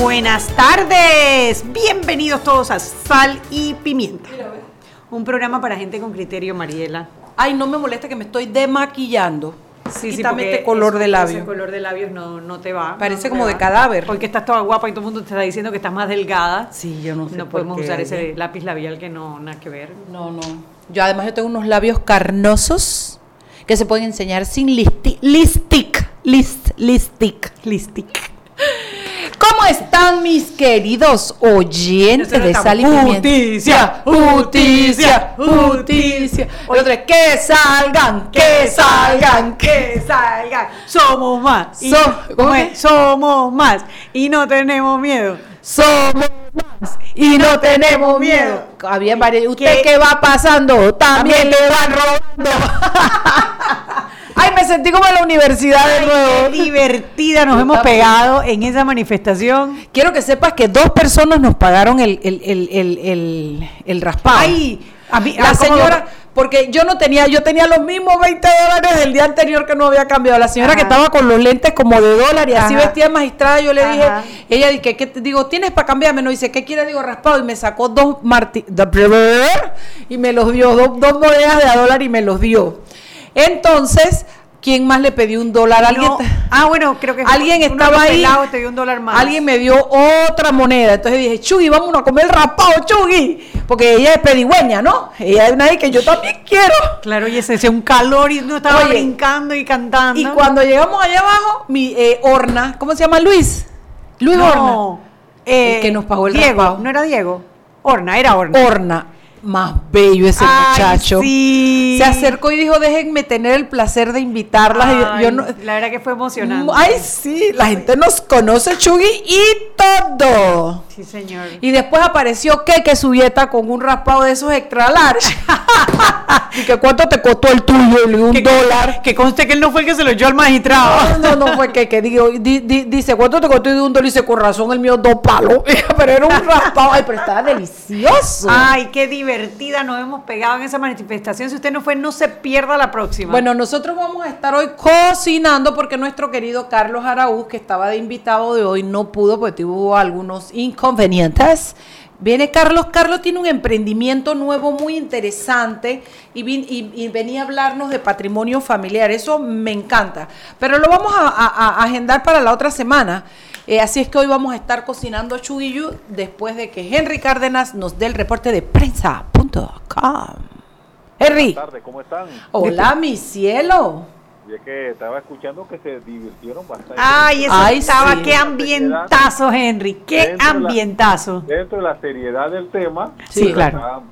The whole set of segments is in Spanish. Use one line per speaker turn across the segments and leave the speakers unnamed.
Buenas tardes, bienvenidos todos a Sal y Pimienta. Un programa para gente con criterio, Mariela.
Ay, no me molesta que me estoy demaquillando.
Sí,
Quítame
porque
este color de labio.
Ese color de labios no, no te va.
Parece
no
como de cadáver.
Porque estás toda guapa y todo el mundo te está diciendo que estás más delgada.
Sí, yo no sé
No
por
podemos
qué,
usar ese lápiz labial que no, nada que ver.
No, no. Yo además yo tengo unos labios carnosos que se pueden enseñar sin listi listic. List, listic.
Listic.
¿Cómo están mis queridos oyentes de Sal y?
"Justicia,
justicia,
justicia,
es que salgan, que salgan,
que salgan. Somos más. Y-
So- ¿cómo
¿cómo
es?
es? Somos más. Y no tenemos miedo.
Somos más y no tenemos miedo. Había varios. ¿Usted
¿Qué?
qué va pasando? También le van robando. Ay, me sentí como en la universidad de
Qué
nuevo.
divertida nos hemos pegado en esa manifestación.
Quiero que sepas que dos personas nos pagaron el, el, el, el, el, el raspado.
Ay, a mí,
La
ah, ¿cómo
señora, porque yo no tenía, yo tenía los mismos 20 dólares del día anterior que no había cambiado. La señora que estaba con los lentes como de dólar y así
Ajá.
vestida magistrada, yo le
Ajá.
dije, ella dije, ¿qué te digo? ¿Tienes para cambiarme? No dice, ¿qué quiere? Digo, raspado. Y me sacó dos marti y me los dio, dos, dos monedas de a dólar y me los dio. Entonces, ¿quién más le pidió un dólar? ¿Alguien?
No. Ah, bueno, creo que
Alguien estaba ahí.
te dio un dólar más.
Alguien me dio otra moneda. Entonces dije, Chugui, vámonos a comer raspado, Chugui. Porque ella es pedigüeña, ¿no? Ella es una que yo también quiero.
Claro, y ese hacía un calor y uno estaba
Oye,
brincando y cantando.
Y cuando llegamos allá abajo, mi eh, Horna, ¿cómo se llama Luis? Luis Horna.
no, eh,
El que nos pagó el
Diego, no era Diego. Horna, era Horna.
Horna, más bello ese
Ay,
muchacho.
sí.
Se acercó y dijo, déjenme tener el placer de invitarlas. Yo- no-
La verdad que fue emocionante.
Ay, sí, la gente nos conoce, Chugui, y todo.
Sí, señor.
Y después apareció Keke Subieta con un raspado de esos extra large. y que cuánto te costó el tuyo, le un
Que-
dólar.
Que conste que él no fue el que se lo echó al magistrado.
No, no, no fue Keke. Digo, di- di- dice, ¿cuánto te costó? De un dólar. Y dice, con razón, el mío dos palos. Pero era un raspado. Ay, pero estaba delicioso.
Ay, qué divertida nos hemos pegado en esa manifestación. Si usted no fue, no se pierda la próxima.
Bueno, nosotros vamos a estar hoy cocinando porque nuestro querido Carlos Araúz, que estaba de invitado de hoy, no pudo porque tuvo algunos inconvenientes. Viene Carlos. Carlos tiene un emprendimiento nuevo muy interesante y, vin- y- y venía a hablarnos de patrimonio familiar. Eso me encanta. Pero lo vamos a, a- a agendar para la otra semana. Eh, así es que hoy vamos a estar cocinando chuguillo después de que Henry Cárdenas nos dé el reporte de prensa.com. Henry.
Buenas tardes, ¿cómo están?
Hola, mi cielo.
Y es que estaba escuchando que se divirtieron bastante.
Ay, eso
Ay,
estaba,
sí.
qué ambientazo, Henry, qué
Dentro de la-
ambientazo.
Dentro de la seriedad del tema,
Sí,
se
claro.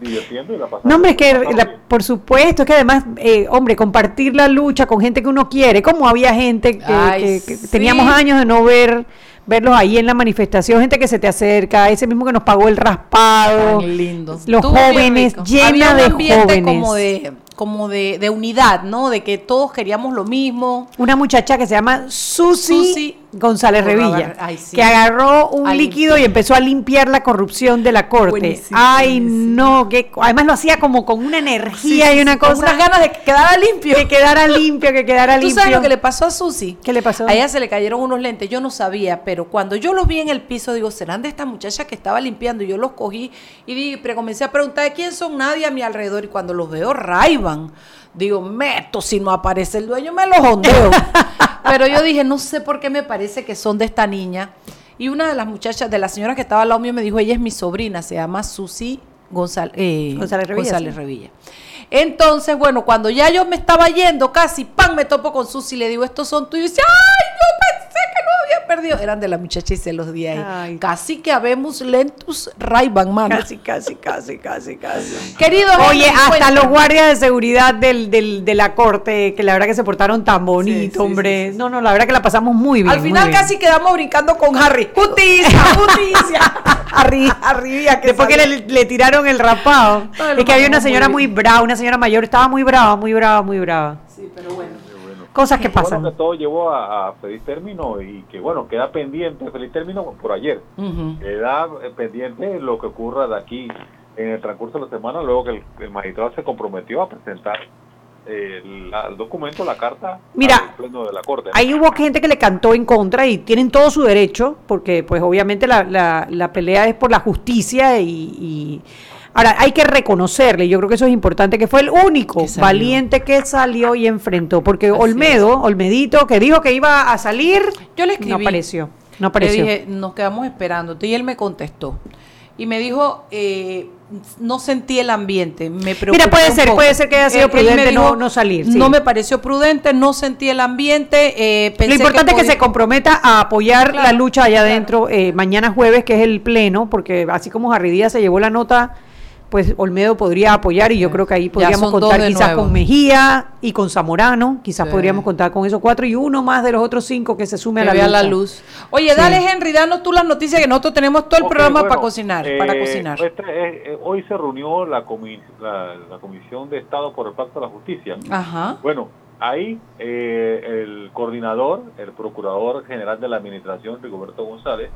divirtiendo y la pasaron.
No, hombre, es que, la- por supuesto, es que además, eh, hombre, compartir la lucha con gente que uno quiere, como había gente que,
Ay,
que- que
sí.
teníamos años de no ver, verlos ahí en la manifestación, gente que se te acerca, ese mismo que nos pagó el raspado,
Tan lindo.
los jóvenes, llena
Había un
de
ambiente
jóvenes.
como de como de, de unidad, ¿no? De que todos queríamos lo mismo.
Una muchacha que se llama Susi,
Susi
González Revilla,
ay, sí.
que agarró un líquido y empezó a limpiar la corrupción de la corte.
Buenísimo,
Ay,
buenísimo.
no, que además lo hacía como con una energía
Sí,
y una
sí, con
cosa
unas ganas de que quedara limpio.
que quedara limpio, que quedara
¿Tú
limpio.
sabes lo que le pasó a Susi?
¿Qué le pasó?
A ella se le cayeron unos lentes, yo no sabía, pero cuando yo los vi en el piso, digo, ¿serán de esta muchacha que estaba limpiando? Y yo los cogí y pero comencé a preguntar de quién son nadie a mi alrededor. Y cuando los veo, raivan. Digo, meto, si no aparece el dueño, me los ondeo. pero yo dije, no sé por qué me parece que son de esta niña. Y una de las muchachas, de la señora que estaba al lado mío, me dijo, ella es mi sobrina, se llama Susi Gonzal- eh,
González Revilla,
González
sí.
Revilla. Entonces, bueno, cuando ya yo me estaba yendo casi, pan, me topo con Susi y le digo, estos son tuyos. Y dice, ay, yo pensé que había perdido. Eran de la muchacha y se los di ahí.
Ay.
Casi que habemos lentus Ray-Ban, mano.
Casi, casi, casi, casi, casi.
Querido
Oye,
Henry,
hasta
cuéntame.
los guardias de seguridad del, del- de la corte, que la verdad que se portaron tan bonito,
Sí, sí,
hombre. No, no, la verdad que la pasamos muy bien.
Al final
bien.
casi quedamos brincando con Harry. ¡Justicia! ¡Justicia! Harry, Harry, que
Después que le, le tiraron el rapado. Es que había una señora
muy
muy brava, una señora mayor, estaba muy brava, muy brava, muy brava.
Sí, pero bueno.
Cosas que
Bueno,
pasan.
que todo llevó a, a feliz término y que bueno, queda pendiente, feliz término por ayer. Queda eh, pendiente lo que ocurra de aquí en el transcurso de la semana, luego que el, el magistrado se comprometió a presentar eh, el documento, la carta
Mira,
al pleno de la corte.
Ahí hubo gente que le cantó en contra y tienen todo su derecho, porque pues obviamente la, la- la pelea es por la justicia y, y- ahora hay que reconocerle, yo creo que eso es importante, que fue el único
Que
valiente que salió y enfrentó, porque
Así
Olmedo, Olmedito, que dijo que iba a salir,
Yo le escribí.
no apareció, no
Le
apareció.
dije, nos quedamos esperándote. Y él me contestó. Y me dijo, eh, no sentí el ambiente. Me preocupó
Mira, puede ser, puede ser que haya sido
Él- él
prudente no- no salir, sí.
No me pareció prudente, no sentí el ambiente. eh,
Lo
pensé
importante es que se comprometa a apoyar
Claro,
la lucha allá
claro.
adentro eh, mañana jueves, que es el pleno, porque así como Jarry Díaz se llevó la nota, pues Olmedo podría apoyar y yo creo que ahí podríamos contar quizás
nuevo.
con Mejía y con Zamorano, quizás
Sí.
podríamos contar con esos cuatro y uno más de los otros cinco que se sume
que
a la
vea la luz. Oye,
Sí.
dale Henry, danos tú las noticias que nosotros tenemos todo el programa
bueno,
para cocinar, para
eh,
cocinar.
este, eh, eh, hoy se reunió la, comi- la, la Comisión de Estado por el Pacto de la Justicia.
Ajá.
Bueno, ahí eh, el coordinador, el procurador general de la administración, Rigoberto González,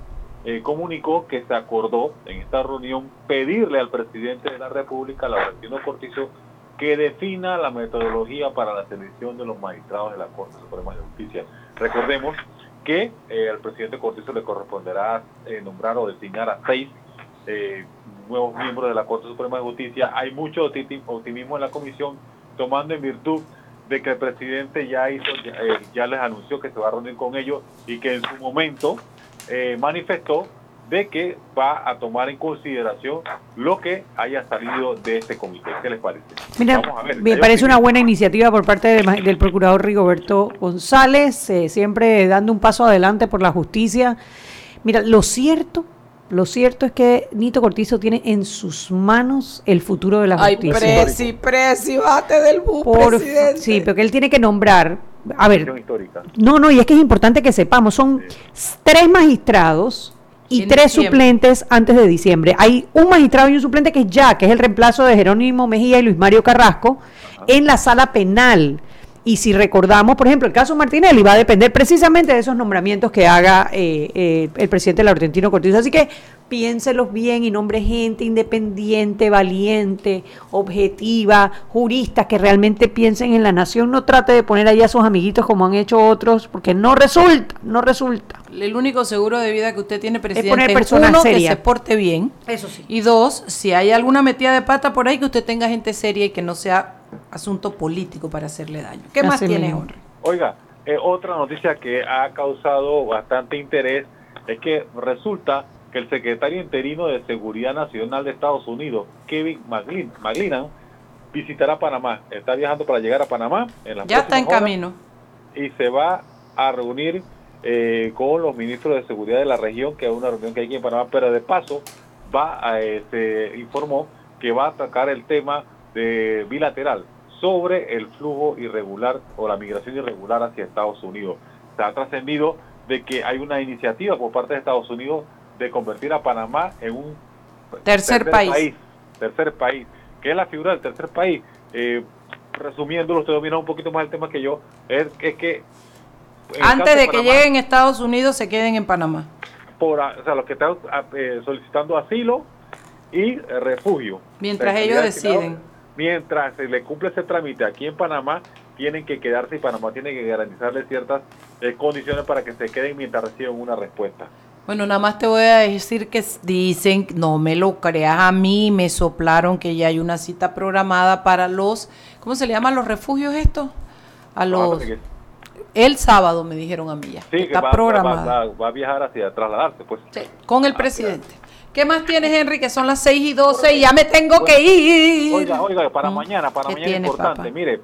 eh, comunicó que se acordó en esta reunión pedirle al presidente de la República, Laurentino Cortizo, que defina la metodología para la selección de los magistrados de la Corte Suprema de Justicia. Recordemos que eh, al presidente Cortizo le corresponderá eh, nombrar o designar a seis eh, nuevos miembros de la Corte Suprema de Justicia. Hay mucho opti- optimismo en la comisión, tomando en virtud de que el presidente ya hizo, ya les anunció que se va a reunir con ellos y que en su momento eh, manifestó de que va a tomar en consideración lo que haya salido de este comité. ¿Qué les parece?
Mira,
Vamos a ver,
me parece una buena iniciativa por parte del, procurador Rigoberto González, eh, siempre dando un paso adelante por la justicia. Mira, lo cierto, lo cierto es que Nito Cortizo tiene en sus manos el futuro de la
Ay,
justicia.
presi, presi, bate del bus,
Por-
presidente.
sí, pero que él tiene que nombrar, a ver,
histórica.
no, no, y es que es importante que sepamos, son tres magistrados y
En
tres
diciembre.
suplentes antes de diciembre. Hay un magistrado y un suplente que es ya, que es el reemplazo de Jerónimo Mejía y Luis Mario Carrasco en la sala penal. Y si recordamos, por ejemplo, el caso Martinelli va a depender precisamente de esos nombramientos que haga eh, eh, el presidente Laurentino Cortizo. Así que piénselos bien y nombre gente independiente, valiente, objetiva, juristas que realmente piensen en la nación. No trate de poner ahí a sus amiguitos como han hecho otros, porque no resulta, no resulta.
El único seguro de vida que usted tiene, presidente,
poner
es
personas
uno, que se porte bien.
Eso sí.
Y dos, si hay alguna metida de pata por ahí, que usted tenga gente seria y que no sea asunto político para hacerle daño. ¿Qué más
Así
tiene?
Oiga, eh, otra noticia que ha causado bastante interés es que resulta que el secretario interino de Seguridad Nacional de Estados Unidos, Kevin McLean, McLennan, visitará Panamá. Está viajando para llegar a Panamá. En las
Ya está en camino.
Y se va a reunir eh, con los ministros de seguridad de la región, que es una reunión que hay aquí en Panamá, pero de paso va a, eh, se informó que va a atacar el tema de bilateral sobre el flujo irregular o la migración irregular hacia Estados Unidos. Se ha trascendido de que hay una iniciativa por parte de Estados Unidos de convertir a Panamá en un
Tercer país.
tercer país, que es la figura del tercer país. Eh, resumiéndolo, usted domina un poquito más el tema que yo, es, es que
Antes de que lleguen a Estados Unidos, se queden en Panamá.
por, o sea, los que están a- eh, solicitando asilo y eh, refugio.
Mientras
En
ellos deciden.
Mientras se le cumple ese trámite aquí en Panamá, tienen que quedarse y Panamá tiene que garantizarle ciertas eh, condiciones para que se queden mientras reciben una respuesta.
Bueno, nada más te voy a decir que dicen, no me lo creas a mí, me soplaron que ya hay una cita programada para los, ¿cómo se le llaman los refugios estos? A los,
Ah, que-
el sábado me dijeron a mí ya,
sí,
que
que
está
va,
programada.
va- va- va a viajar hacia trasladarse, pues.
Sí, con el
Ah,
presidente. ¿Qué más tienes, Henry? Que son las 6 y 12 y ya me tengo que ir.
Oiga, oiga, para
Mm.
mañana, para
¿Qué
mañana
tiene,
importante.
papá?
Mire,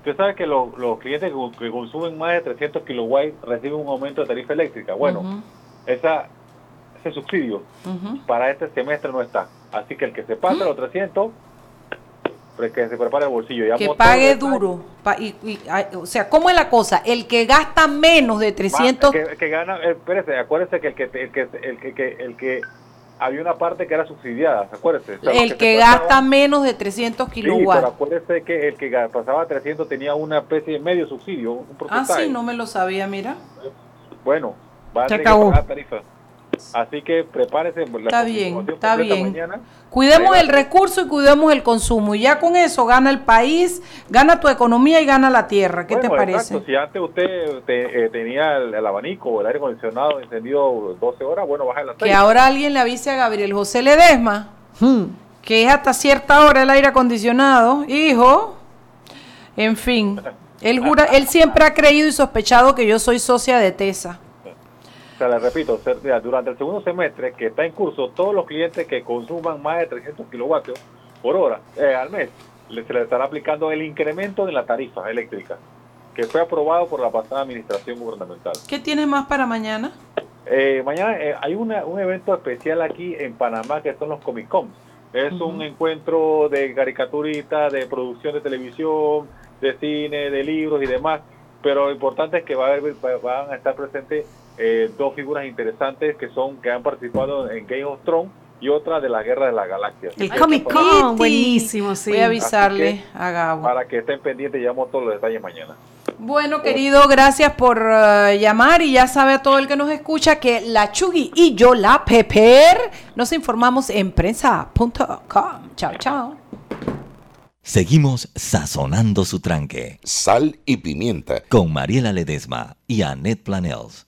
Usted sabe que los, los clientes que, que consumen más de 300 kilowatts reciben un aumento de tarifa eléctrica. Bueno, esa, ese subsidio para este semestre no está. Así que el que se pase los 300, pues que se prepare el bolsillo. Ya
Que pague duro. Pa- y- y- ay, o sea, ¿cómo es la cosa? El que gasta menos de 300...
Va, que, que gana, eh, espérese, acuérdese que el que, el que, el que- el que había una parte que era subsidiada, acuérdese. O sea,
el que
pasaba-
gasta menos de 300
Sí, pero
kilowatts.
acuérdese que el que pasaba 300 tenía una especie de medio subsidio, un
ah, sí, no me lo sabía, mira.
Bueno, va a tener que pagar tarifa. Así que prepárese. la
Está bien, está bien.
mañana.
Cuidemos el recurso y cuidemos el consumo. Y ya con eso gana el país, gana tu economía y gana la tierra. ¿Qué te
Bueno,
parece?
exacto. Si antes usted te- eh, tenía el, el abanico o el aire acondicionado encendido 12 horas, bueno, baja las
Que
6.
ahora alguien le avise a Gabriel José Ledesma
Hmm.
que es hasta cierta hora el aire acondicionado. Hijo, en fin, él, jura, él siempre ha creído y sospechado que yo soy socia de TESA.
O sea, le repito, durante el segundo semestre que está en curso, todos los clientes que consuman más de 300 kilovatios por hora eh, al mes, se les estará aplicando el incremento de la tarifa eléctrica, que fue aprobado por la pasada administración gubernamental.
¿Qué tienes más para mañana?
Eh, mañana eh, hay una- un evento especial aquí en Panamá que son los Comic Cons. Es un encuentro de caricaturistas, de producción de televisión, de cine, de libros y demás. Pero lo importante es que va a haber, va- van a estar presentes eh, dos figuras interesantes que son que han participado en Game of Thrones y otra de la Guerra de las Galaxias.
El Comic
que
Con, buenísimo, sí.
Voy a avisarle
Así
a Gabo.
Para que estén pendientes, llevamos todos los detalles mañana.
Bueno, querido, gracias por eh, llamar y ya sabe a todo el que nos escucha que la Chugui y yo, la Pepper, nos informamos en prensa.com. Chao, chao.
Seguimos sazonando su tranque
Sal y pimienta.
con Mariela Ledesma y Annette Planels.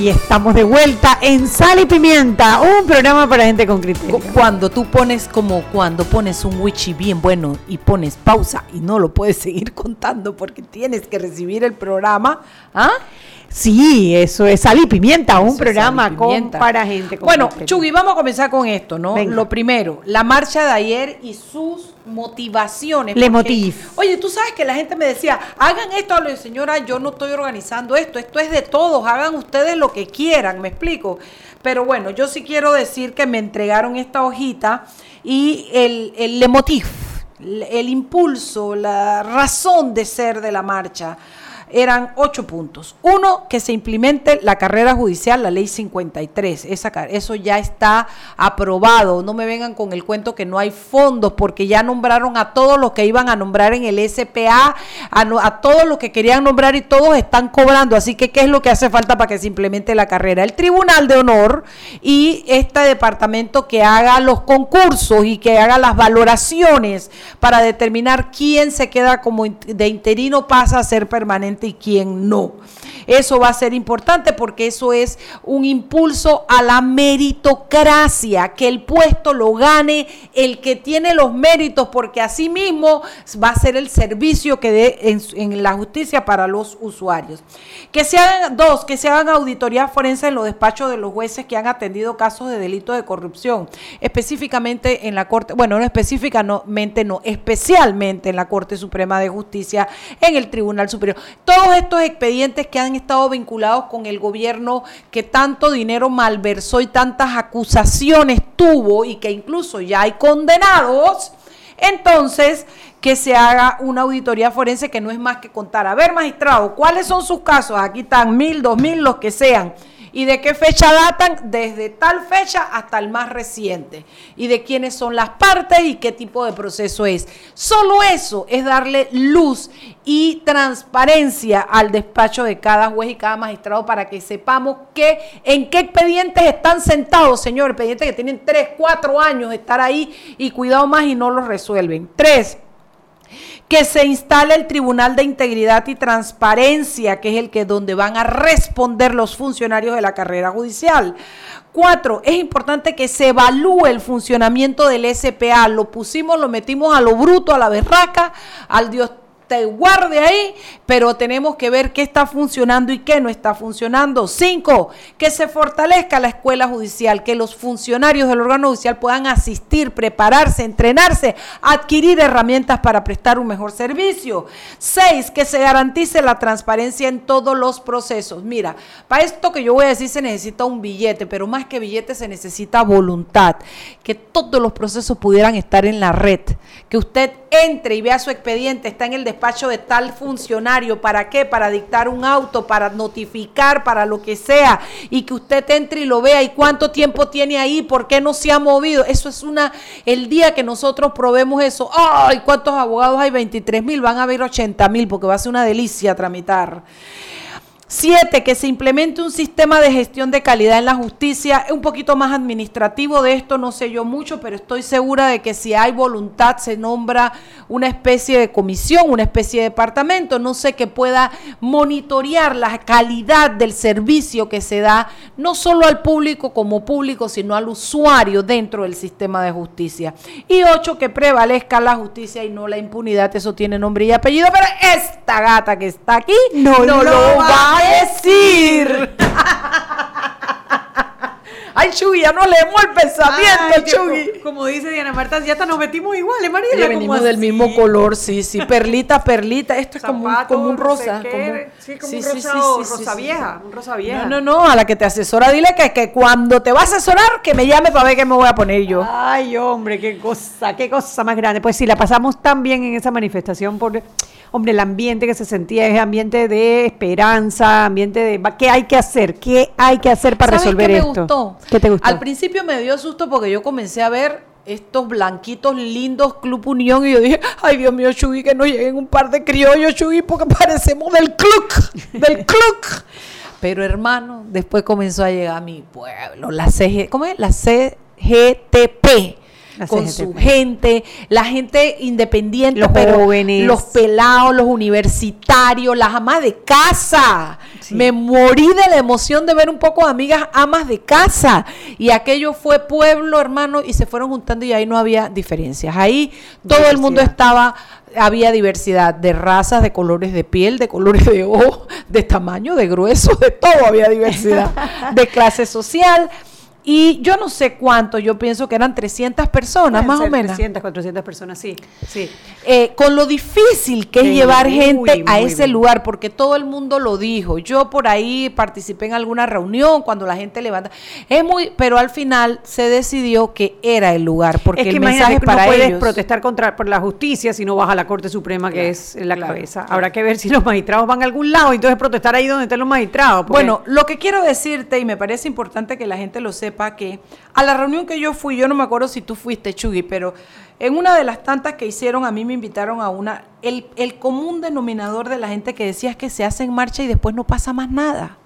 Y estamos de vuelta en Sal y Pimienta, un programa para gente con criterio.
Cu- Cuando tú pones como cuando pones un wichi bien bueno y pones pausa y no lo puedes seguir contando porque tienes que recibir el programa, ¿ah?
Sí, eso es Sal y Pimienta, un
Eso
programa
Pimienta.
con, para gente con
Bueno. Chugui, vamos a comenzar con esto, ¿no?
Venga.
Lo primero, la marcha de ayer y sus motivaciones.
Le
porque,
motiv.
Oye, tú sabes que la gente me decía, hagan esto, le digo, señora, yo no estoy organizando esto, esto es de todos, hagan ustedes lo que quieran, me explico. Pero bueno, yo sí quiero decir que me entregaron esta hojita y el, el lemotiv el impulso, la razón de ser de la marcha eran ocho puntos. Uno, que se implemente la carrera judicial, la ley 53. Esa, eso ya está aprobado. No me vengan con el cuento que no hay fondos, porque ya nombraron a todos los que iban a nombrar en el SPA, a, a todos los que querían nombrar y todos están cobrando. Así que, ¿qué es lo que hace falta para que se implemente la carrera? El Tribunal de Honor y este departamento que haga los concursos y que haga las valoraciones para determinar quién se queda como de interino pasa a ser permanente y quién no. Eso va a ser importante porque eso es un impulso a la meritocracia, que el puesto lo gane el que tiene los méritos, porque así mismo va a ser el servicio que dé en, la justicia para los usuarios. Que se hagan, dos, que se hagan auditorías forenses en los despachos de los jueces que han atendido casos de delito de corrupción, específicamente en la Corte, bueno, no específicamente, no, especialmente en la Corte Suprema de Justicia, en el Tribunal Superior. Todos estos expedientes que han estado vinculados con el gobierno que tanto dinero malversó y tantas acusaciones tuvo y que incluso ya hay condenados, entonces que se haga una auditoría forense que no es más que contar, a ver magistrado, ¿cuáles son sus casos? Aquí están mil, dos mil, los que sean ¿Y de qué fecha datan? Desde tal fecha hasta el más reciente. ¿Y de quiénes son las partes y qué tipo de proceso es? Solo eso es darle luz y transparencia al despacho de cada juez y cada magistrado para que sepamos que, en qué expedientes están sentados, señor, expedientes que tienen 3, 4 años de estar ahí y cuidado más y no los resuelven. Tres, que se instale el Tribunal de Integridad y Transparencia, que es el que donde van a responder los funcionarios de la carrera judicial. Cuatro, es importante que se evalúe el funcionamiento del SPA. Lo pusimos, lo metimos a lo bruto, a la berraca, al Dios te guarde ahí, pero tenemos que ver qué está funcionando y qué no está funcionando. Cinco, que se fortalezca la escuela judicial, que los funcionarios del órgano judicial puedan asistir, prepararse, entrenarse, adquirir herramientas para prestar un mejor servicio. Seis, que se garantice la transparencia en todos los procesos. Mira, para esto que yo voy a decir se necesita un billete, pero más que billete se necesita voluntad, que todos los procesos pudieran estar en la red, que usted entre y vea su expediente, está en el despacho de tal funcionario, ¿para qué? Para dictar un auto, para notificar, para lo que sea, y que usted entre y lo vea y cuánto tiempo tiene ahí, por qué no se ha movido. Eso es una, el día que nosotros probemos eso, ¡ay! ¿Cuántos abogados hay? 23 mil, van a haber 80 mil, porque va a ser una delicia tramitar. Siete, que se implemente un sistema de gestión de calidad en la justicia, un poquito más administrativo de esto, no sé yo mucho, pero estoy segura de que si hay voluntad se nombra una especie de comisión, una especie de departamento, no sé, que pueda monitorear la calidad del servicio que se da, no solo al público como público, sino al usuario dentro del sistema de justicia. Y ocho, que prevalezca la justicia y no la impunidad, eso tiene nombre y apellido, pero esta gata que está aquí no, lo va decir. Ay, Chugui, ya no leemos el pensamiento.
Como, dice Diana Marta, ya hasta nos metimos iguales, María. Ya
venimos del mismo color, sí, sí. Perlita, perlita. Esto es como, un, como un rosa.
sí, como un rosa, rosa vieja. Un rosa vieja.
No, no, no. A la que te asesora, dile que, que cuando te va a asesorar, que me llame para ver qué me voy a poner yo.
Ay, hombre, qué cosa, qué cosa más grande. Pues sí, la pasamos tan bien en esa manifestación por hombre, el ambiente que se sentía es ambiente de esperanza, ambiente de qué hay que hacer, qué hay que hacer para resolver qué me esto.
Gustó? ¿Qué te gustó? Al principio me dio susto porque yo comencé a ver estos blanquitos lindos Club Unión y yo dije, ay Dios mío, Chugui, que no lleguen un par de criollos, Chugui, porque parecemos del club, del club. Pero hermano, después comenzó a llegar a mi pueblo, la CG, ¿cómo es? La CGTP con su gente, la gente independiente,
los jóvenes,
los pelados, los universitarios, las amas de casa. Me morí de la emoción de ver un poco de amigas amas de casa. Y aquello fue pueblo, hermano, y se fueron juntando y ahí no había diferencias. Ahí todo el mundo estaba había diversidad de razas, de colores de piel, de colores de ojo, de tamaño, de grueso, de todo había diversidad, de clase social Y yo no sé cuánto, yo pienso que eran 300 personas,
Pueden
más o menos.
300, 400 personas, sí. sí.
Eh, con lo difícil que es llevar
muy,
gente a ese lugar, porque todo el mundo lo dijo. Yo por ahí participé en alguna reunión cuando la gente levanta. Es muy, pero al final se decidió que era el lugar, porque
es que
el mensaje
que
para
no puedes
ellos.
protestar contra por la justicia si no vas a la Corte Suprema, que
Claro,
es la
claro,
cabeza.
claro.
Habrá que ver si los magistrados van a algún lado y entonces protestar ahí donde estén los magistrados. porque-
Bueno, lo que quiero decirte, y me parece importante que la gente lo sepa, que a la reunión que yo fui, yo no me acuerdo si tú fuiste, Chugui, pero en una de las tantas que hicieron, a mí me invitaron a una, el, el común denominador de la gente que decía es que se hace en marcha y después no pasa más nada.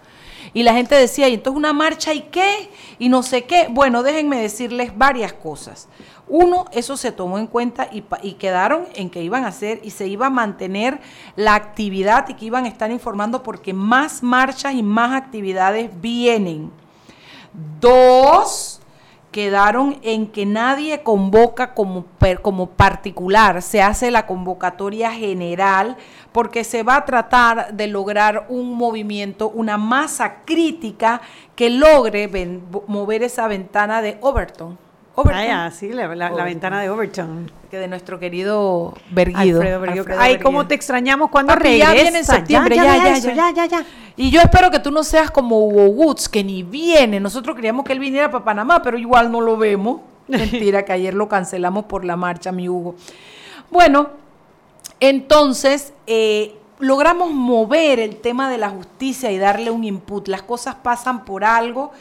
Y la gente decía, y entonces una marcha y qué, y no sé qué. Bueno, déjenme decirles varias cosas. Uno, eso se tomó en cuenta y, y quedaron en que iban a hacer y se iba a mantener la actividad y que iban a estar informando porque más marchas y más actividades vienen. Dos, quedaron en que nadie convoca como, como particular, se hace la convocatoria general porque se va a tratar de lograr un movimiento, una masa crítica que logre mover esa ventana de Overton. Overton.
Ah, ya, sí, la, la- la
Overton.
ventana de Overton.
Que de nuestro querido Berguido.
Alfredo Berguido.
Alfredo
Ay,
Berguido.
cómo te extrañamos cuando
Papi, ya
regresa.
viene en septiembre, ya, ya,
eso,
ya.
ya, ya.
Y yo espero que tú no seas como Hugo Woods, que ni viene. Nosotros queríamos que él viniera para Panamá, pero igual no lo vemos. Mentira, que ayer lo cancelamos por la marcha, mi Hugo. Bueno, entonces eh, logramos mover el tema de la justicia y darle un input. Las cosas pasan por algo.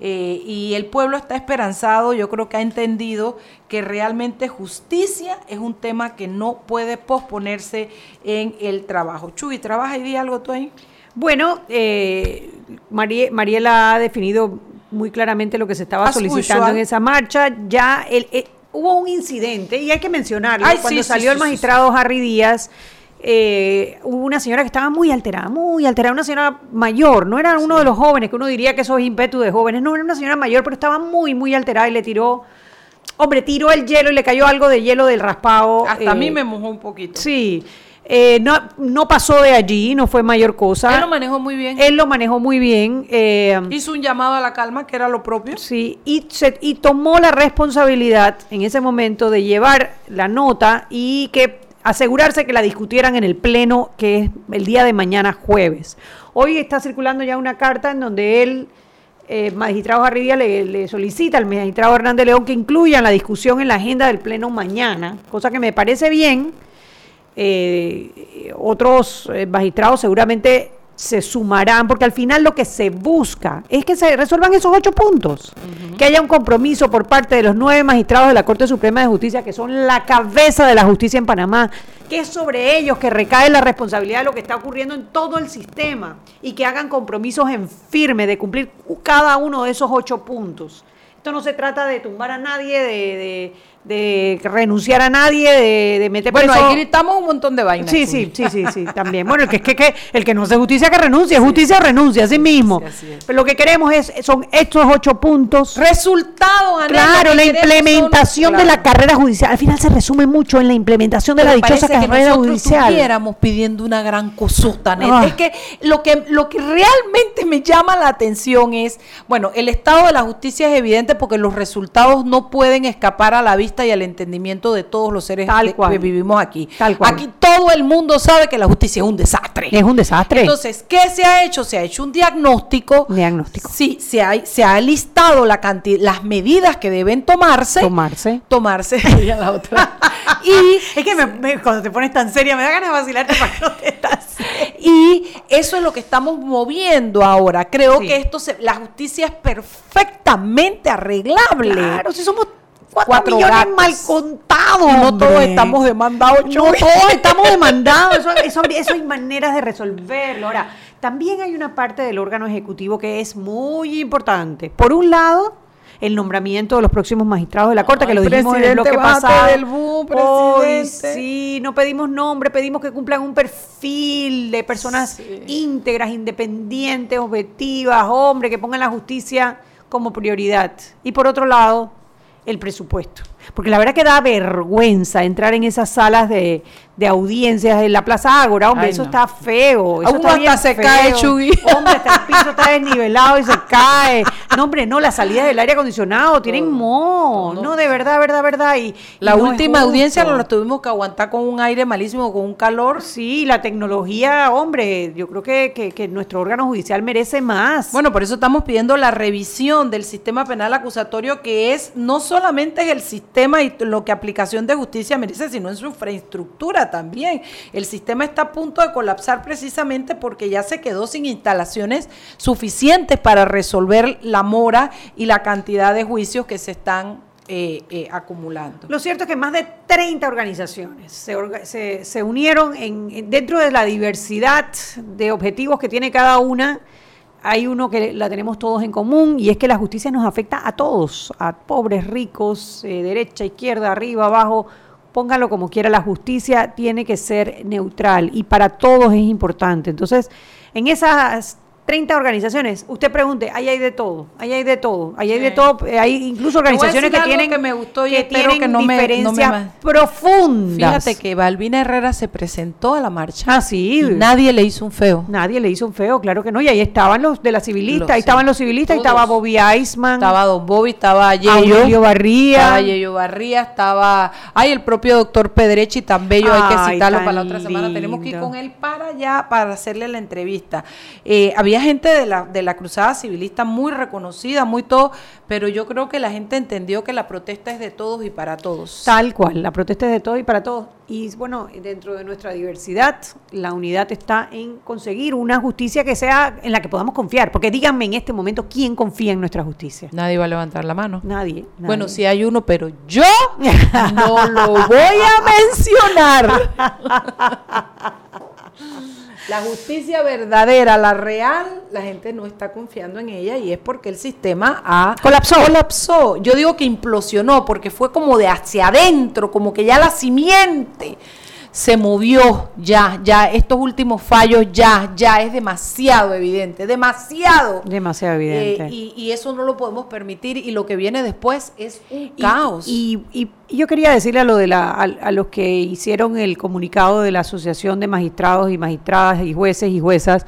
Eh, y el pueblo está esperanzado, yo creo que ha entendido que realmente justicia es un tema que no puede posponerse en el trabajo. Chuy, ¿trabaja y di algo tú ahí?
Bueno, eh, Marie- Mariela ha definido muy claramente lo que se estaba
As
solicitando
usual.
en esa marcha. Ya el, eh, hubo un incidente, y hay que mencionarlo,
Ay,
cuando
sí,
salió
sí,
el
sí,
magistrado Harry Díaz. Eh, hubo una señora que estaba muy alterada, muy alterada, una señora mayor, no era uno de los jóvenes, que uno diría que eso es ímpetu de jóvenes, no, era una señora mayor, pero estaba muy, muy alterada y le tiró, hombre, tiró el hielo y le cayó algo de hielo del raspado.
Hasta a mí
eh,
me mojó un poquito.
Sí, eh, no, no pasó de allí, no fue mayor cosa.
Él lo manejó muy bien.
Él lo manejó muy bien. eh,
Hizo un llamado a la calma, que era lo propio.
sí, y, se- y tomó la responsabilidad en ese momento de llevar la nota y que asegurarse que la discutieran en el pleno, que es el día de mañana jueves. Hoy está circulando ya una carta en donde él, eh, magistrado Garridia, le, le solicita al magistrado Hernández León que incluyan la discusión en la agenda del pleno mañana, cosa que me parece bien. Eh, otros eh, magistrados seguramente se sumarán, porque al final lo que se busca es que se resuelvan esos ocho puntos, que haya un compromiso por parte de los nueve magistrados de la Corte Suprema de Justicia, que son la cabeza de la justicia en Panamá, que es sobre ellos que recae la responsabilidad de lo que está ocurriendo en todo el sistema y que hagan compromisos en firme de cumplir cada uno de esos ocho puntos. Esto no se trata de tumbar a nadie, de, de- de renunciar a nadie, de, de meter
Bueno,
preso-
ahí gritamos un montón de vainas.
Sí, sí, sí, sí, sí, también. Bueno, el que, que, que- el que no hace justicia que renuncie, justicia renuncia, así mismo.
sí, es.
Pero lo que queremos es, son estos ocho puntos.
Resultados,
Claro, la implementación
son-
de la carrera judicial. Al final se resume mucho en la implementación de la dichosa
que
carrera judicial.
estuviéramos pidiendo una gran cosota.
Ah.
Es que lo que lo que realmente me llama la atención es, bueno, el estado de la justicia es evidente porque los resultados no pueden escapar a la vista y al entendimiento de todos los seres
Tal cual.
que vivimos aquí.
Tal cual.
Aquí todo el mundo sabe que la justicia es un desastre.
Es un desastre.
Entonces, ¿qué se ha hecho? Se ha hecho un diagnóstico.
Diagnóstico.
Sí, se ha, se ha listado la cantidad, las medidas que deben tomarse.
Tomarse.
Tomarse. y a la otra. y
Es que me- me- cuando te pones tan seria me da ganas de vacilarte para que no te estás.
Y eso es lo que estamos moviendo ahora. Creo
Sí.
que esto se, la justicia es perfectamente arreglable.
Claro, si somos cuatro, millones
gatos.
mal contados.
No todos estamos demandados.
No todos estamos demandados. Eso, eso- eso hay maneras de resolverlo. Ahora, también hay una parte del órgano ejecutivo que es muy importante. Por un lado, el nombramiento de los próximos magistrados de la Corte, que lo dijimos en el bloque pasado.
del bus,
Hoy
presidente.
sí, no pedimos nombre, pedimos que cumplan un perfil de personas
Sí.
íntegras, independientes, objetivas, hombre, que pongan la justicia como prioridad. Y por otro lado, el presupuesto. Porque la verdad que da vergüenza entrar en esas salas de, de audiencias en la Plaza Ágora, hombre,
Ay,
eso
no.
está feo. Eso está bien
se
feo.
cae.
Hombre, hasta el piso está desnivelado y se cae. No, hombre, no, las salidas del aire acondicionado tienen mo. No, de verdad, verdad, verdad. Y,
La
y no es
última audiencia la tuvimos que aguantar con un aire malísimo, con un calor.
Sí, la tecnología, hombre, yo creo que, que, que nuestro órgano judicial merece más.
Bueno, por eso estamos pidiendo la revisión del sistema penal acusatorio, que es no solamente es el sistema y lo que aplicación de justicia merece, sino en su infraestructura también. El sistema está a punto de colapsar precisamente porque ya se quedó sin instalaciones suficientes para resolver la mora y la cantidad de juicios que se están eh, eh, acumulando.
Lo cierto es que más de 30 organizaciones se, se- unieron en- dentro de la diversidad de objetivos que tiene cada una. Hay uno que la tenemos todos en común y es que la justicia nos afecta a todos, a pobres, ricos, eh, derecha, izquierda, arriba, abajo. Póngalo como quiera, la justicia tiene que ser neutral y para todos es importante. Entonces, en esas 30 organizaciones, usted pregunte, ahí hay de todo, ahí hay de todo, ahí hay de todo, eh, hay incluso organizaciones que tienen
que me gustó y
que tienen
que no me- no me
diferencias profundas.
Fíjate que Balbina Herrera se presentó a la marcha.
Ah, sí.
y nadie le hizo un feo.
Nadie le hizo un feo, claro que no. Y ahí estaban los de la civilista,
Los-
ahí estaban los civilistas, ahí estaba Bobby Eisman,
Estaba Don Bobby, estaba Yeyo.
Barría.
Estaba Yeyo Barría, estaba... Ay, el propio doctor Pedrechi, tan bello, hay que citarlo para la otra semana. Tenemos que ir con él para allá, para hacerle la entrevista. Eh, había gente de la, de la Cruzada Civilista muy reconocida, muy todo, pero yo creo que la gente entendió que la protesta es de todos y para todos.
Tal cual, la protesta es de todo y para todos. Y bueno, dentro de nuestra diversidad, la unidad está en conseguir una justicia que sea en la que podamos confiar. Porque díganme en este momento quién confía en nuestra justicia.
Nadie va a levantar la mano.
Nadie.
Bueno,
nadie.
sí hay uno, pero yo no lo voy a mencionar. La justicia verdadera, la real, la gente no está confiando en ella y es porque el sistema ha
Colapsó.
colapsó. Yo digo que implosionó porque fue como de hacia adentro, como que ya la simiente se movió, ya, ya estos últimos fallos ya, ya es demasiado evidente, demasiado.
Demasiado evidente.
Eh, y, y eso no lo podemos permitir y lo que viene después es un
Y-
caos.
Y, y- yo quería decirle a, lo de la, a, a los que hicieron el comunicado de la Asociación de Magistrados y Magistradas y Jueces y Juezas,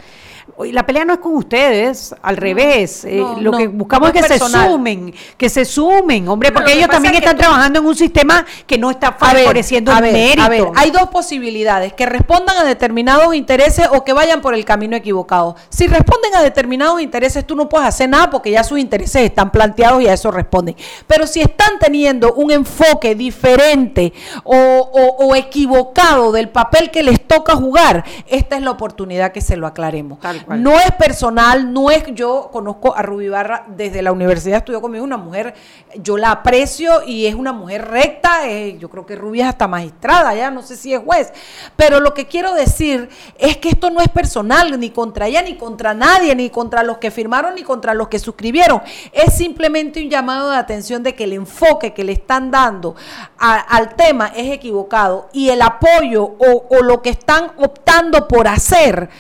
la pelea no es con ustedes, al revés. eh, lo
no,
que buscamos
no
es que se sumen, que se sumen, hombre, porque
lo que
ellos también
es que
están
tú-
trabajando en un sistema que no está
A ver,
favoreciendo el mérito.
a ver, hay dos posibilidades, que respondan a determinados intereses o que vayan por el camino equivocado. Si responden a determinados intereses, tú no puedes hacer nada porque ya sus intereses están planteados y a eso responden. Pero si están teniendo un enfoque diferente o, o- o equivocado del papel que les toca jugar, esta es la oportunidad que se lo aclaremos.
Tal.
No es personal, no es yo conozco a Ruby Barra desde la universidad, estudió conmigo una mujer, yo la aprecio y es una mujer recta, eh, yo creo que Ruby es hasta magistrada, ya no sé si es juez, pero lo que quiero decir es que esto no es personal, ni contra ella, ni contra nadie, ni contra los que firmaron, ni contra los que suscribieron, es simplemente un llamado de atención de que el enfoque que le están dando al tema es equivocado y el apoyo o lo que están optando por hacer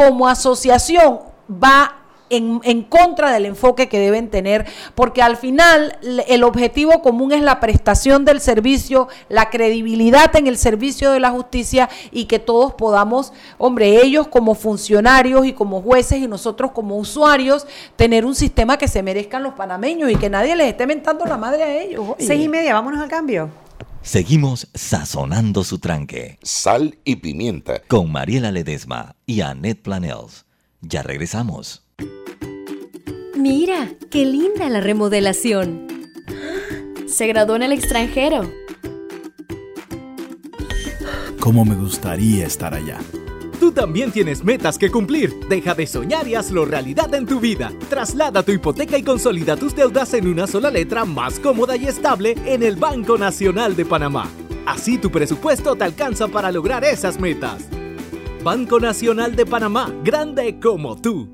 como asociación va en, en contra del enfoque que deben tener, porque al final el objetivo común es la prestación del servicio, la credibilidad en el servicio de la justicia y que todos podamos, hombre, ellos como funcionarios y como jueces y nosotros como usuarios, tener un sistema que se merezcan los panameños y que nadie les esté mentando la madre a ellos. oye.
Seis y media, vámonos al cambio.
Seguimos sazonando su tranque.
Sal y pimienta.
Con Mariela Ledesma y Annette Planels. Ya regresamos.
Mira, qué linda la remodelación. Se graduó en el extranjero.
Cómo me gustaría estar allá.
Tú también tienes metas que cumplir. Deja de soñar y hazlo realidad en tu vida. Traslada tu hipoteca y consolida tus deudas en una sola letra más cómoda y estable en el Banco Nacional de Panamá. Así tu presupuesto te alcanza para lograr esas metas. Banco Nacional de Panamá, grande como tú.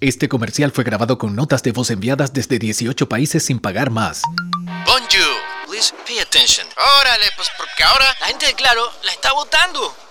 Este comercial fue grabado con notas de voz enviadas desde 18 países sin pagar más.
Bonjour, please pay attention. Órale, pues porque ahora la gente de Claro la está votando.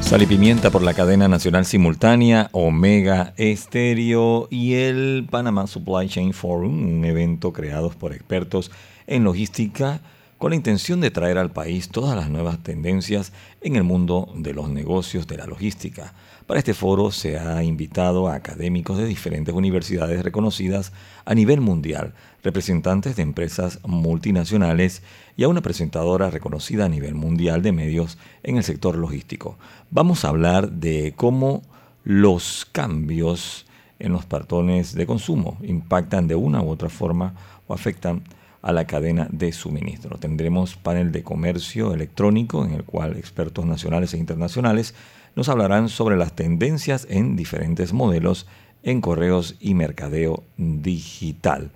Sal y Pimienta por la cadena nacional simultánea Omega Estéreo y el Panama Supply Chain Forum, un evento creado por expertos en logística con la intención de traer al país todas las nuevas tendencias en el mundo de los negocios de la logística. Para este foro se ha invitado a académicos de diferentes universidades reconocidas a nivel mundial, representantes de empresas multinacionales y a una presentadora reconocida a nivel mundial de medios en el sector logístico. Vamos a hablar de cómo los cambios en los patrones de consumo impactan de una u otra forma o afectan a la cadena de suministro. Tendremos panel de comercio electrónico en el cual expertos nacionales e internacionales nos hablarán sobre las tendencias en diferentes modelos en correos y mercadeo digital.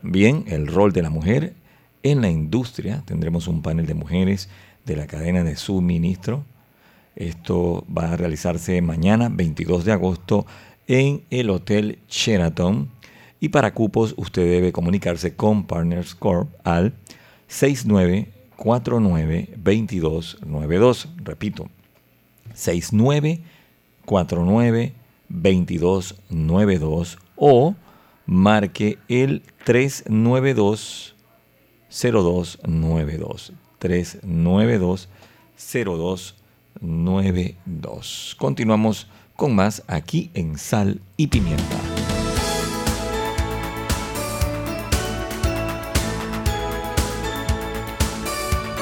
También el rol de la mujer en la industria. Tendremos un panel de mujeres de la cadena de suministro. Esto va a realizarse mañana, 22 de agosto, en el Hotel Sheraton. Y para cupos usted debe comunicarse con Partners Corp al 6949-2292. Repito, 6949-2292 o marque el 392 0292 392 0292. Continuamos con más aquí en Sal y Pimienta.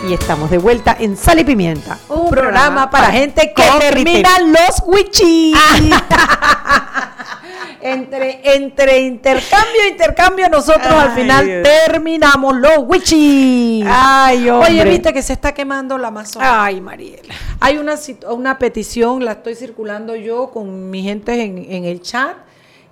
Y estamos de vuelta en Sal y Pimienta.
Un programa para gente que termina los wichis. entre, entre intercambio e intercambio, nosotros al final terminamos los wichis.
Ay, hombre.
Oye, viste que se está quemando la Amazonas.
Ay, Mariela.
Hay una, una petición, la estoy circulando yo con mi gente en, en el chat.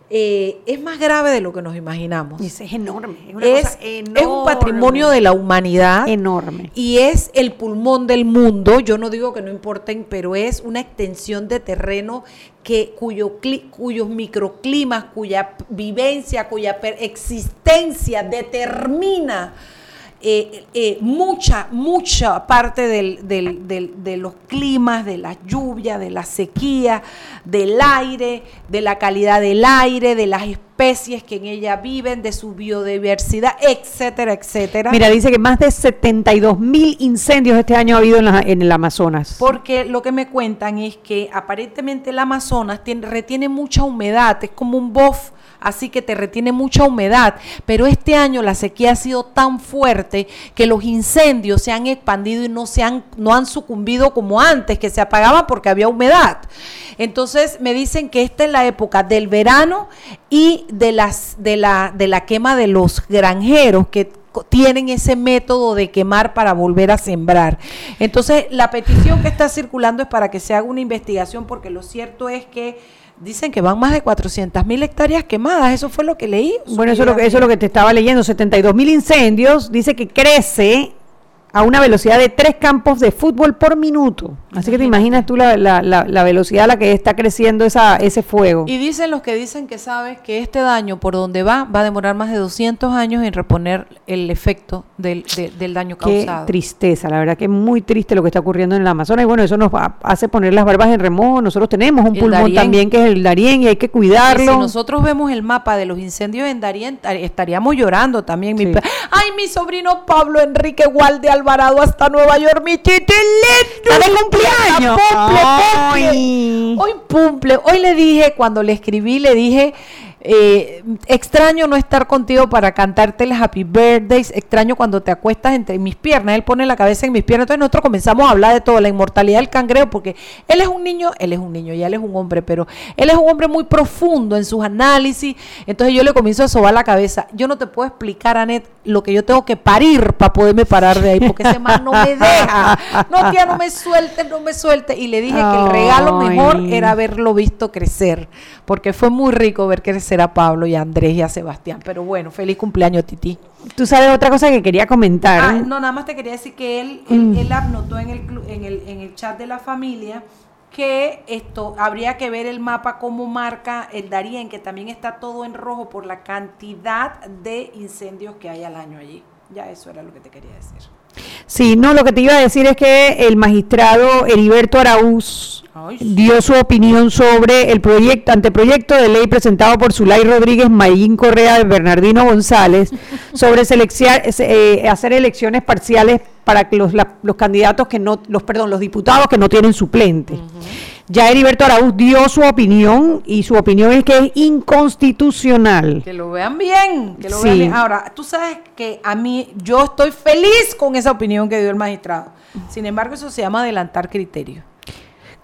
Eh, es más grave de lo que nos imaginamos.
Es enorme. Es, una
Es,
cosa
es un patrimonio de la humanidad.
Enorme.
Y es el pulmón del mundo. Yo no digo que no importen, pero es una extensión de terreno que, cuyo, cuyos microclimas, cuya vivencia, cuya existencia determina eh, eh, mucha, mucha parte del- del- de los climas, de las lluvias, de la sequía, del aire, de la calidad del aire, de las que en ella viven, de su biodiversidad, etcétera, etcétera.
Mira, dice que más de 72 mil incendios este año ha habido en, la- en el Amazonas.
Porque lo que me cuentan es que aparentemente el Amazonas tiene- retiene mucha humedad, es como un bof, así que te retiene mucha humedad. Pero este año la sequía ha sido tan fuerte que los incendios se han expandido y no, se han, no han sucumbido como antes, que se apagaban porque había humedad. Entonces me dicen que esta es la época del verano y de, las, de, la, de la quema de los granjeros que tienen ese método de quemar para volver a sembrar. Entonces, la petición que está circulando es para que se haga una investigación, porque lo cierto es que dicen que van más de 400 mil hectáreas quemadas. Eso fue lo que leí.
Bueno, eso es, lo que, eso es lo que te estaba leyendo. 72 mil incendios. Dice que crece a una velocidad de tres campos de fútbol por minuto. Así que te imaginas tú la, la- la- la velocidad a la que está creciendo esa, ese fuego.
Y dicen los que dicen que sabes que este daño por donde va va a demorar más de 200 años en reponer el efecto del, de- del daño
Qué
causado.
tristeza, la verdad que es muy triste lo que está ocurriendo en el Amazonas. Y bueno, eso nos va- hace poner las barbas en remojo. Nosotros tenemos un
El
pulmón
Darién.
también que es el Darién y hay que cuidarlo.
Si nosotros vemos el mapa de los incendios en Darien, tar- estaríamos llorando también.
Sí.
Ay, mi sobrino Pablo Enrique Gualde Alvarado hasta Nueva York, mi titi lindo.
¡Está de cumpleaños!
Pumple. Hoy cumple. Hoy le dije, cuando le escribí, le dije, eh, extraño no estar contigo para cantarte el Happy Birthdays, extraño cuando te acuestas entre mis piernas, él pone la cabeza en mis piernas, entonces nosotros comenzamos a hablar de todo, la inmortalidad del cangrejo, porque él es un niño, él es un niño, ya él es un hombre, pero él es un hombre muy profundo en sus análisis, entonces yo le comienzo a sobar la cabeza, yo no te puedo explicar, Anet, lo que yo tengo que parir para poderme parar de ahí, porque ese man no me deja, no tía, no me suelte, no me suelte, y le dije que el regalo mejor era haberlo visto crecer, porque fue muy rico ver crecer a Pablo y a Andrés y a Sebastián. Pero bueno, feliz cumpleaños, Titi.
Tú sabes otra cosa que quería comentar.
Ah, no, nada más te quería decir que él, él, él anotó en el, en, el, en el chat de la familia que esto habría que ver el mapa cómo marca el Darién, que también está todo en rojo por la cantidad de incendios que hay al año allí. Ya eso era lo que te quería decir.
Sí, no, lo que te iba a decir es que el magistrado Heriberto Araúz dio su opinión sobre el proyecto, anteproyecto de ley presentado por Zulay Rodríguez, Mayín Correa, Bernardino González, sobre eh, hacer elecciones parciales para que los, la- los candidatos que no, los perdón, los diputados que no tienen suplente. Ya Heriberto Araúz dio su opinión y su opinión es que es inconstitucional.
Que lo vean bien, que lo
Sí.
vean bien. Ahora, tú sabes que a mí, yo estoy feliz con esa opinión que dio el magistrado. Sin embargo, eso se llama adelantar criterio.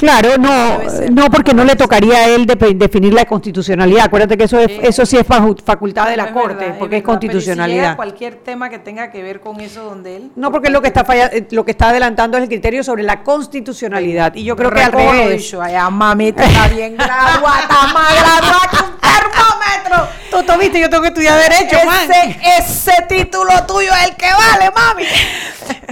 Claro, no, no porque no le tocaría a él de- definir la constitucionalidad. Acuérdate que eso es, eso sí es facu- facultad de la
Es
corte,
verdad,
porque es,
verdad, pero ¿y si llega
constitucionalidad.
cualquier tema que tenga que ver con eso donde él
No, porque lo que está falla- eh, lo que está adelantando es el criterio sobre la constitucionalidad. Y yo creo que al revés.
dicho, allá mamita está bien graduada, está más graduada que un termómetro.
Tú, tú viste, yo tengo que estudiar derecho, man.
ese, título tuyo es el que vale, mami.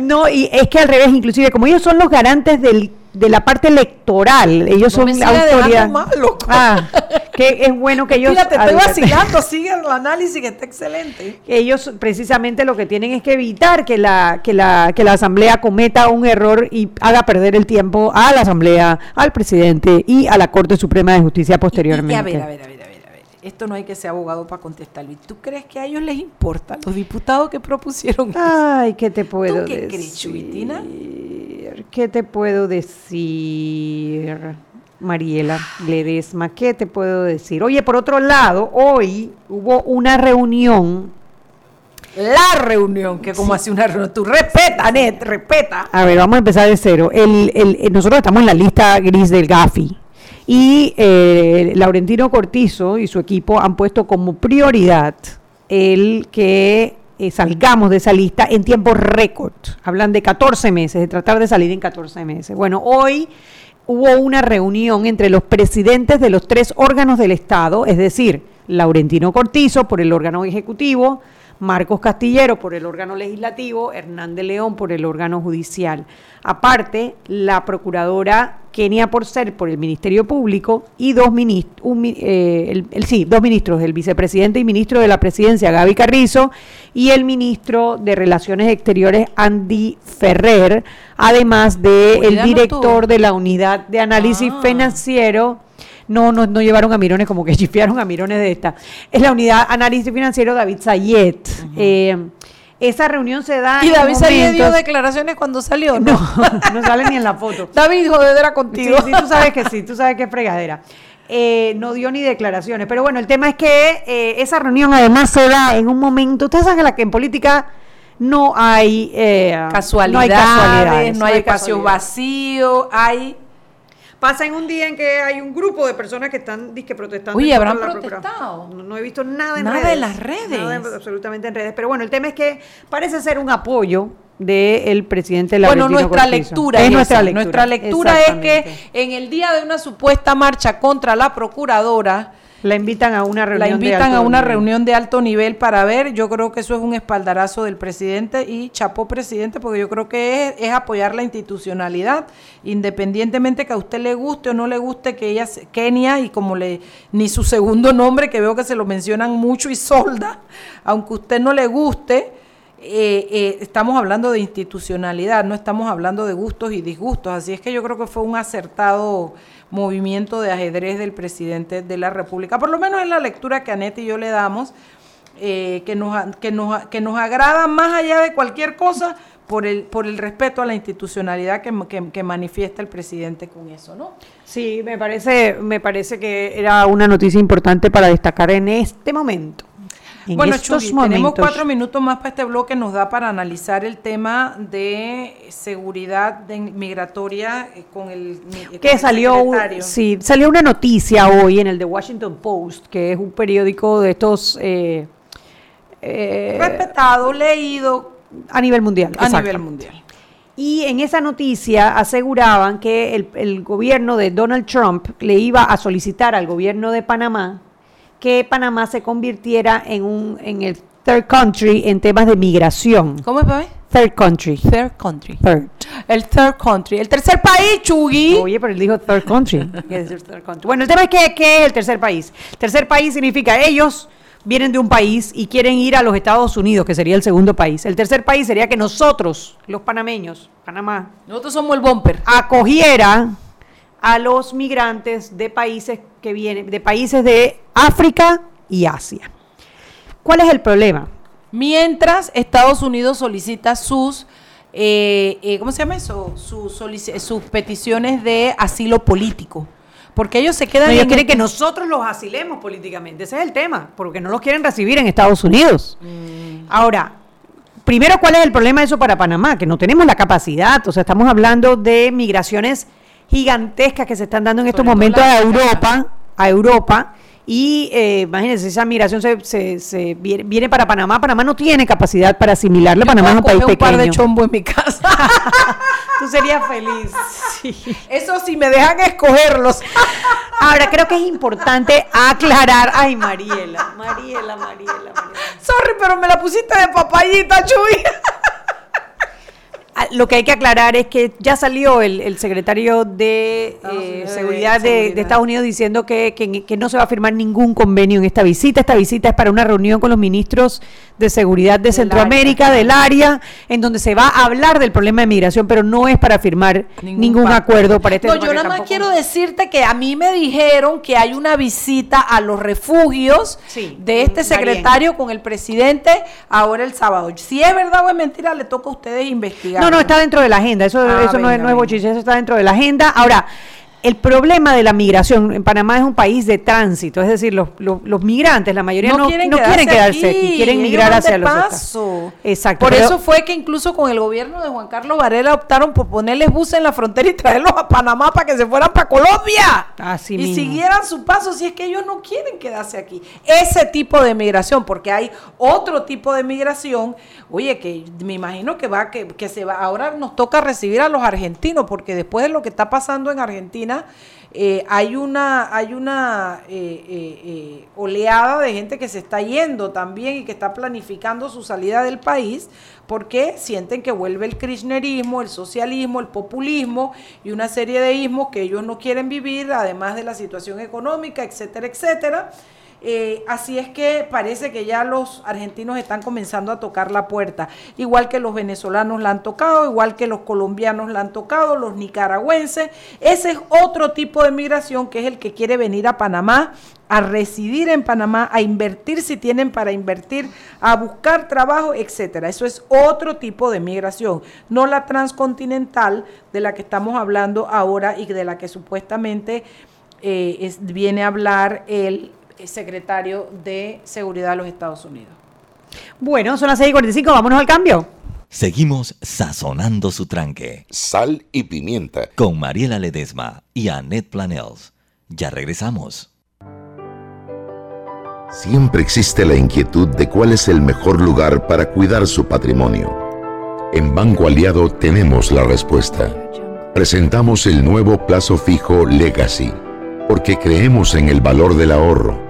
No, y es que al revés, inclusive, como ellos son los garantes del, de la parte electoral, ellos
No
son la autoridad.
mal, loco.
Ah, que es bueno que ellos.
Mira, te estoy vacilando, sigue el análisis que está excelente.
ellos precisamente lo que tienen es que evitar que la, que la, que la asamblea cometa un error y haga perder el tiempo a la asamblea, al presidente y a la Corte Suprema de Justicia posteriormente.
Y a ver, a ver, a ver. Esto no hay que ser abogado para contestarlo. ¿Y tú crees que a ellos les importa los diputados que propusieron?
Ay, ¿qué te puedo
¿Tú qué
decir?
crees, Chubitina?
¿Qué te puedo decir, Mariela Ledesma? ¿Qué te puedo decir? Oye, por otro lado, hoy hubo una reunión.
La reunión, que como hace una reunión. Tú respeta, Net, respeta.
A ver, vamos a empezar de cero. El, el- el- nosotros estamos en la lista gris del GAFI. Y eh, Laurentino Cortizo y su equipo han puesto como prioridad el que eh, salgamos de esa lista en tiempo récord. Hablan de 14 meses, de tratar de salir en 14 meses. Bueno, hoy hubo una reunión entre los presidentes de los tres órganos del Estado, es decir, Laurentino Cortizo por el órgano ejecutivo, Marcos Castillero por el órgano legislativo, Hernández León por el órgano judicial. Aparte, la procuradora Kenia Porcer por el Ministerio Público y dos ministros, el, el- sí, dos ministros, el vicepresidente y ministro de la Presidencia, Gaby Carrizo, y el ministro de Relaciones Exteriores, Andy Ferrer, además de el director de la Unidad de Análisis
Ah.
Financiero, no, no, no llevaron a Mirones como que chifiaron a Mirones de esta. Es la unidad análisis financiero David Sayet. Eh, esa reunión se da.
Y David Sayed dio declaraciones cuando salió, ¿no?
No, no sale ni en la foto.
David, jodedera contigo.
sí, tú sabes que sí, tú sabes que es fregadera. Eh, no dio ni declaraciones. Pero bueno, el tema es que eh, esa reunión además se da en un momento. Ustedes saben que en política no hay eh,
Casualidades,
no hay, casualidades,
no hay espacios
casualidades.
vacíos, hay...
Pasa en un día en que hay un grupo de personas que están disque protestando.
Oye, ¿habrán
de la
protestado?
No, no he visto nada en
Nada
redes.
en las redes.
Nada en- absolutamente en redes. Pero bueno, el tema es que parece ser un apoyo del presidente
Bueno,
Laurentino
nuestra
Cortizo.
lectura
es
es
nuestra lectura.
Nuestra lectura es que en el día de una supuesta marcha contra la procuradora,
la invitan a una reunión
la
de
invitan
alto
a una
nivel.
reunión de alto nivel para ver. Yo creo que eso es un espaldarazo del presidente y chapó presidente, porque yo creo que es, es apoyar la institucionalidad, independientemente que a usted le guste o no le guste que ella, Kenia, y como le, ni su segundo nombre, que veo que se lo mencionan mucho, y Solda, aunque a usted no le guste, eh, eh, estamos hablando de institucionalidad, no estamos hablando de gustos y disgustos. Así es que yo creo que fue un acertado movimiento de ajedrez del presidente de la República. Por lo menos es la lectura que Anette y yo le damos, eh, que, nos, que, nos, que nos agrada más allá de cualquier cosa, por el, por el respeto a la institucionalidad que, que- que manifiesta el presidente con eso, ¿no?
Sí, me parece, me parece que era una noticia importante para destacar en este momento. En
bueno,
estos momentos.
tenemos cuatro minutos más para este bloque, nos da para analizar el tema de seguridad de migratoria eh, con el, con
que
el
salió, sí, salió una noticia hoy en el The Washington Post, que es un periódico de estos eh, eh,
Respetado, leído
a nivel mundial.
a nivel mundial.
Y en esa noticia aseguraban que el, el gobierno de Donald Trump le iba a solicitar al gobierno de Panamá que Panamá se convirtiera en un en el third country en temas de migración.
¿Cómo es, bebé?
Third country.
Third country.
Third.
El third country. El tercer país, Chugui.
Oye, pero él dijo third country. Bueno, el tema es que, ¿qué es el tercer país. Tercer país significa ellos vienen de un país y quieren ir a los Estados Unidos, que sería el segundo país. El tercer país sería que nosotros, los panameños, Panamá,
Nosotros somos el bumper.
acogiera a los migrantes de países que vienen, de países de África y Asia. ¿Cuál es el problema?
Mientras Estados Unidos solicita sus, eh, eh, ¿cómo se llama eso? Sus, sus peticiones de asilo político. Porque ellos se quedan
No, ellos
en
quieren que nosotros los asilemos políticamente. Ese es el tema, porque no los quieren recibir en Estados Unidos.
Mm.
Ahora, primero, ¿cuál es el problema de eso para Panamá? Que no tenemos la capacidad. O sea, estamos hablando de migraciones gigantescas que se están dando en estos
Sobre
momentos a. Europa, a Europa. Y eh, imagínense, esa migración se, se- se viene, viene para Panamá. Panamá no tiene capacidad para asimilarlo. Panamá es un país
coger un par de
pequeño.
chombo en mi casa.
Tú serías feliz. Sí.
Eso sí, me dejan escogerlos.
Ahora, creo que es importante aclarar. Ay, Mariela, Mariela, Mariela, Mariela.
Sorry, pero me la pusiste de papayita, Chuy.
Ah, Lo que hay que aclarar es que ya salió el, el secretario de eh,
de
Seguridad de, Estados Unidos diciendo que, que- que no se va a firmar ningún convenio en esta visita. Esta visita es para una reunión con los ministros de Seguridad de Centroamérica,
área.
del área, en donde se va a hablar del problema de migración, pero no es para firmar ningún, acuerdo para este
No, yo nada más quiero decirte que a mí me dijeron que hay una visita a los refugios
Sí,
de este secretario con el presidente ahora el sábado. Si es verdad o es mentira, le toca a ustedes investigar.
No, no, está dentro de la agenda. Eso,
Ah,
eso no es,
venga,
no es bochinche, eso está dentro de la agenda. Ahora, el problema de la migración, en Panamá es un país de tránsito, es decir, los, los, los migrantes, la mayoría no, no quieren, quedarse aquí, quieren migrar hacia los
paso.
Exacto.
Por
pero-
eso fue que incluso con el gobierno de Juan Carlos Varela optaron por ponerles buses en la frontera y traerlos a Panamá para que se fueran para Colombia.
Así
y
mismo.
siguieran su paso si es que ellos no quieren quedarse aquí. Ese tipo de migración, porque hay otro tipo de migración, oye, que me imagino que va, que, que se va, ahora nos toca recibir a los argentinos, porque después de lo que está pasando en Argentina, eh, hay una, hay una eh, eh, oleada de gente que se está yendo también y que está planificando su salida del país porque sienten que vuelve el kirchnerismo, el socialismo, el populismo y una serie de ismos que ellos no quieren vivir, además de la situación económica, etcétera, etcétera. Eh, así es que parece que ya los argentinos están comenzando a tocar la puerta, igual que los venezolanos la han tocado, igual que los colombianos la han tocado, los nicaragüenses. Ese es otro tipo de migración que es el que quiere venir a Panamá, a residir en Panamá, a invertir si tienen para invertir, a buscar trabajo, etcétera. Eso es otro tipo de migración, no la transcontinental de la que estamos hablando ahora y de la que supuestamente eh, viene a hablar el secretario de Seguridad de los Estados Unidos.
Bueno, son las 6:45, vámonos al cambio.
Seguimos sazonando su tranque.
Sal y pimienta.
Con Mariela Ledesma y Annette Planels. Ya regresamos.
Siempre existe la inquietud de cuál es el mejor lugar para cuidar su patrimonio. En Banco Aliado tenemos la respuesta. Presentamos el nuevo plazo fijo Legacy, porque creemos en el valor del ahorro,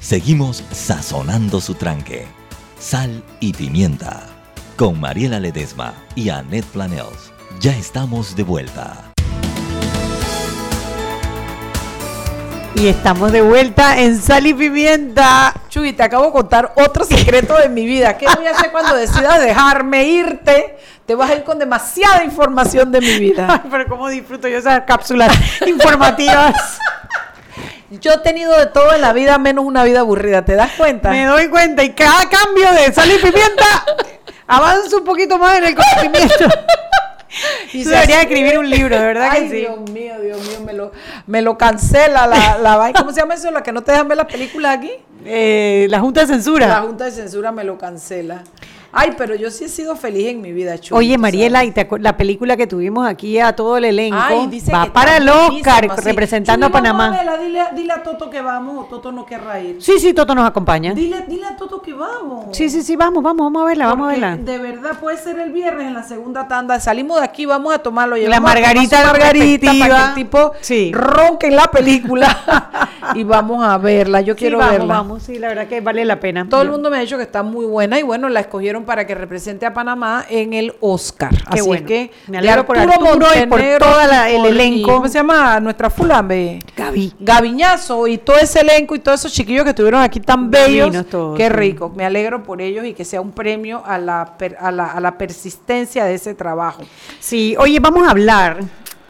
Seguimos sazonando su tranque. Sal y pimienta. Con Mariela Ledesma y Annette Planels. Ya estamos de vuelta.
Y estamos de vuelta en Sal y Pimienta.
Chuy, te acabo de contar otro secreto de mi vida. ¿Qué voy a hacer cuando decidas dejarme irte? Te vas a ir con demasiada información de mi vida.
Ay, pero cómo disfruto yo esas cápsulas informativas.
Yo he tenido de todo en la vida menos una vida aburrida, ¿te das cuenta?
Me doy cuenta y cada cambio de Sal y Pimienta avanza un poquito más en el conocimiento. Y se debería escribir un libro, de verdad
Ay,
que sí.
Dios mío, Dios mío, me lo, me lo cancela la, la. ¿Cómo se llama eso? La que no te dejan ver las películas aquí.
Eh, la Junta de Censura.
La Junta de Censura me lo cancela. Ay, pero yo sí he sido feliz en mi vida, Chuy.
Oye, Mariela, y te la película que tuvimos aquí a todo el elenco
Ay,
va
que
para el Oscar
sí.
representando a
Chuy,
Panamá.
dile, a- dile a Toto que vamos, o Toto no querrá ir.
Sí, sí, Toto nos acompaña.
Dile, dile a Toto que vamos.
Sí, sí, sí, vamos, vamos, vamos a verla, vamos a verla.
De verdad puede ser el viernes en la segunda tanda. Salimos de aquí, vamos a tomarlo.
La margarita
margarita para que el tipo ronque en la película y vamos a verla. Yo
Sí,
quiero
vamos,
verla.
vamos, sí, la verdad que vale la pena.
Todo el mundo me ha dicho que está muy buena y bueno, la escogieron para que represente a Panamá en el Oscar.
Qué
Así
bueno.
que
Me alegro por Arturo y por
y
el elenco.
¿Cómo se llama? Nuestra fulambe.
Gaby.
Gaviñazo y todo ese elenco y todos esos chiquillos que estuvieron aquí tan bellos.
todos,
Qué
sí.
rico. Me alegro por ellos y que sea un premio a la, per- a la, a la persistencia de ese trabajo.
Sí, oye, vamos a hablar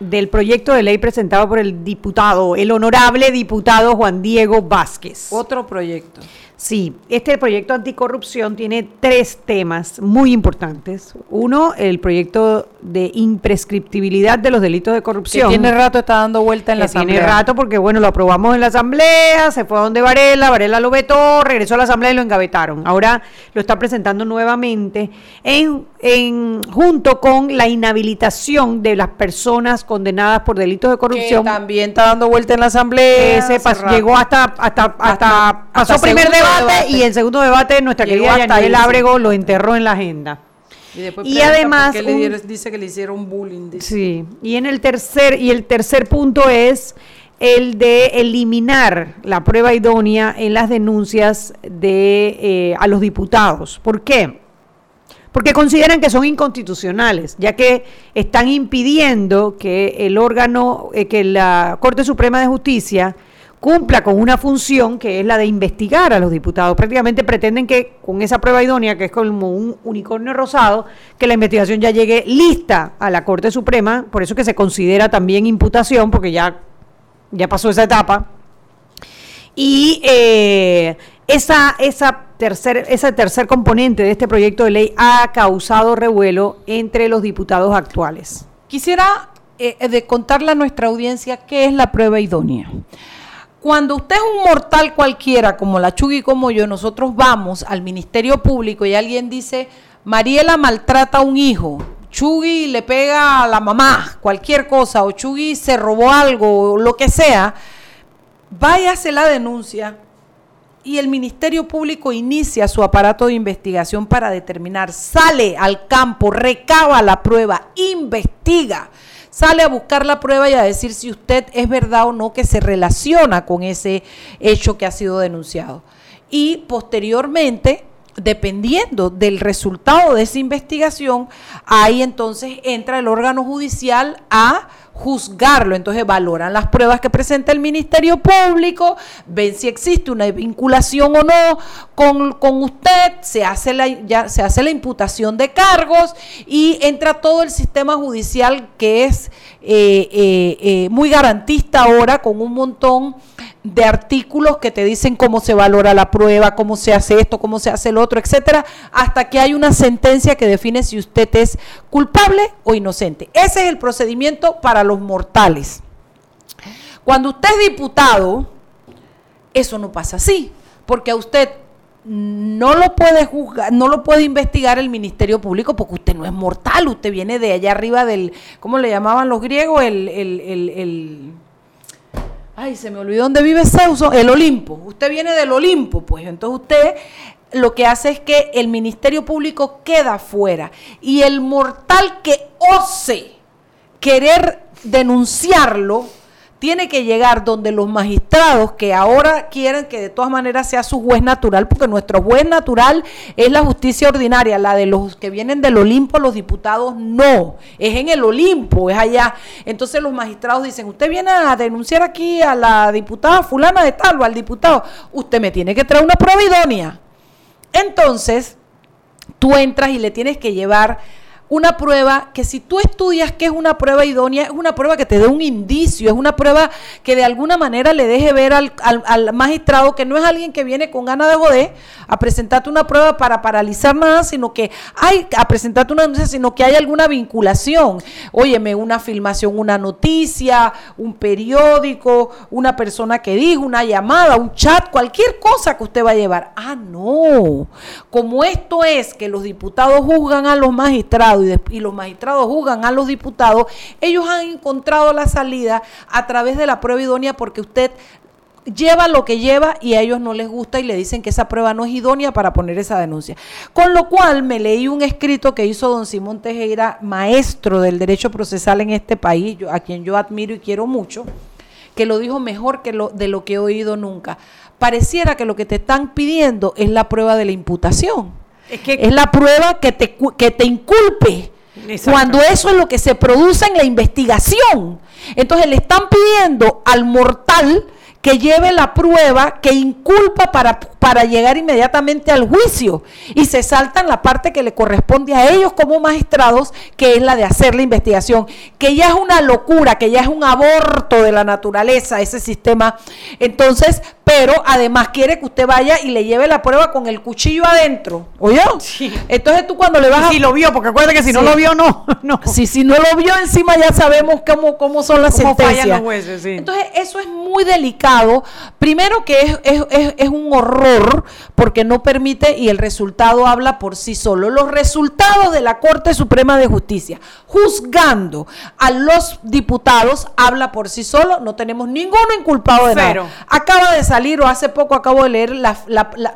del proyecto de ley presentado por el diputado, el honorable diputado Juan Diego Vázquez.
Otro proyecto.
Sí, este proyecto anticorrupción tiene tres temas muy importantes. Uno, el proyecto de imprescriptibilidad de los delitos de
Que
corrupción.
tiene rato está dando vuelta en la
que tiene
asamblea.
rato porque bueno, lo aprobamos en la asamblea, se fue a donde Varela, Varela lo vetó, regresó a la asamblea y lo engavetaron. Ahora lo está presentando nuevamente en, en junto con la inhabilitación de las personas condenadas por delitos de corrupción.
Que también está dando vuelta en la asamblea.
Ese
rato.
llegó hasta hasta hasta, pasó
hasta
primer
segundo
debate,
debate.
y el segundo debate nuestra
Llegó
querida
sí.
Ábrego lo enterró en la agenda.
Y, después
Y además
le dieron- dice que le hicieron bullying. dice.
Sí, y en el tercer y el tercer punto es el de eliminar la prueba idónea en las denuncias de eh, a los diputados. ¿Por qué? Porque consideran que son inconstitucionales, ya que están impidiendo que el órgano, eh, que la Corte Suprema de Justicia cumpla con una función que es la de investigar a los diputados. Prácticamente pretenden que con esa prueba idónea, que es como un unicornio rosado, que la investigación ya llegue lista a la Corte Suprema, por eso que se considera también imputación, porque ya, ya pasó esa etapa. Y eh, esa, esa tercer, ese tercer componente de este proyecto de ley ha causado revuelo entre los diputados actuales.
Quisiera eh, contarle a nuestra audiencia qué es la prueba idónea. Cuando usted es un mortal cualquiera, como la Chugui como yo, nosotros vamos al Ministerio Público y alguien dice, Mariela maltrata a un hijo, Chugui le pega a la mamá, cualquier cosa, o Chugui se robó algo, o lo que sea, váyase la denuncia y el Ministerio Público inicia su aparato de investigación para determinar, sale al campo, recaba la prueba, investiga, sale a buscar la prueba y a decir si usted es verdad o no que se relaciona con ese hecho que ha sido denunciado. Y posteriormente dependiendo del resultado de esa investigación, ahí entonces entra el órgano judicial a juzgarlo. Entonces valoran las pruebas que presenta el Ministerio Público, ven si existe una vinculación o no con, usted, se hace, la, ya, se hace la imputación de cargos y entra todo el sistema judicial que es eh, eh, eh, muy garantista ahora con un montón de artículos que te dicen cómo se valora la prueba, cómo se hace esto, cómo se hace el otro, etcétera, hasta que hay una sentencia que define si usted es culpable o inocente. Ese es el procedimiento para los mortales. Cuando usted es diputado, eso no pasa así, porque a usted no lo puede juzgar, no lo puede investigar el Ministerio Público porque usted no es mortal, usted viene de allá arriba del, ¿cómo le llamaban los griegos? el, el, el ay, se me olvidó dónde vive Zeus, el Olimpo. Usted viene del Olimpo, pues entonces usted lo que hace es que el Ministerio Público queda fuera y el mortal que ose querer denunciarlo tiene que llegar donde los magistrados que ahora quieren que de todas maneras sea su juez natural, porque nuestro juez natural es la justicia ordinaria, la de los que vienen del Olimpo, los diputados no, es en el Olimpo, es allá. Entonces los magistrados dicen, usted viene a denunciar aquí a la diputada fulana de tal o al diputado, usted me tiene que traer una prueba idónea. Entonces, tú entras y le tienes que llevar una prueba que si tú estudias que es una prueba idónea, es una prueba que te dé un indicio, es una prueba que de alguna manera le deje ver al, magistrado que no es alguien que viene con ganas de joder a presentarte una prueba para paralizar nada, sino que hay, a presentarte una sino que hay alguna vinculación. Óyeme, una filmación, una noticia, un periódico, una persona que dijo, una llamada, un chat, cualquier cosa que usted va a llevar. Ah, no. Como esto es que los diputados juzgan a los magistrados, y, los magistrados juzgan a los diputados, ellos han encontrado la salida a través de la prueba idónea porque usted lleva lo que lleva y a ellos no les gusta y le dicen que esa prueba no es idónea para poner esa denuncia. Con lo cual me leí un escrito que hizo don Simón Tejera, maestro del derecho procesal en este país, a quien yo admiro y quiero mucho, que lo dijo mejor que lo, de lo que he oído nunca. Pareciera que lo que te están pidiendo es la prueba de la imputación. Es, que, es la prueba que te, que te inculpe. Cuando eso es lo que se produce en la investigación. Entonces le están pidiendo al mortal que lleve la prueba que inculpa para, para llegar inmediatamente al juicio y se saltan la parte que le corresponde a ellos como magistrados, que es la de hacer la investigación, que ya es una locura, que ya es un aborto de la naturaleza ese sistema. Entonces, pero además quiere que usted vaya y le lleve la prueba con el cuchillo adentro. ¿Oyó? Entonces tú cuando le vas
a... Si lo vio, porque acuérdate que si no lo vio, no. no.
Si, si no lo vio encima ya sabemos cómo, cómo son las sentencias. Entonces eso es muy delicado. Primero que es, es, es un horror porque no permite y el resultado habla por sí solo. Los resultados de la Corte Suprema de Justicia juzgando a los diputados habla por sí solo. No tenemos ninguno inculpado de nada. Acaba de salir o hace poco acabo de leer, la,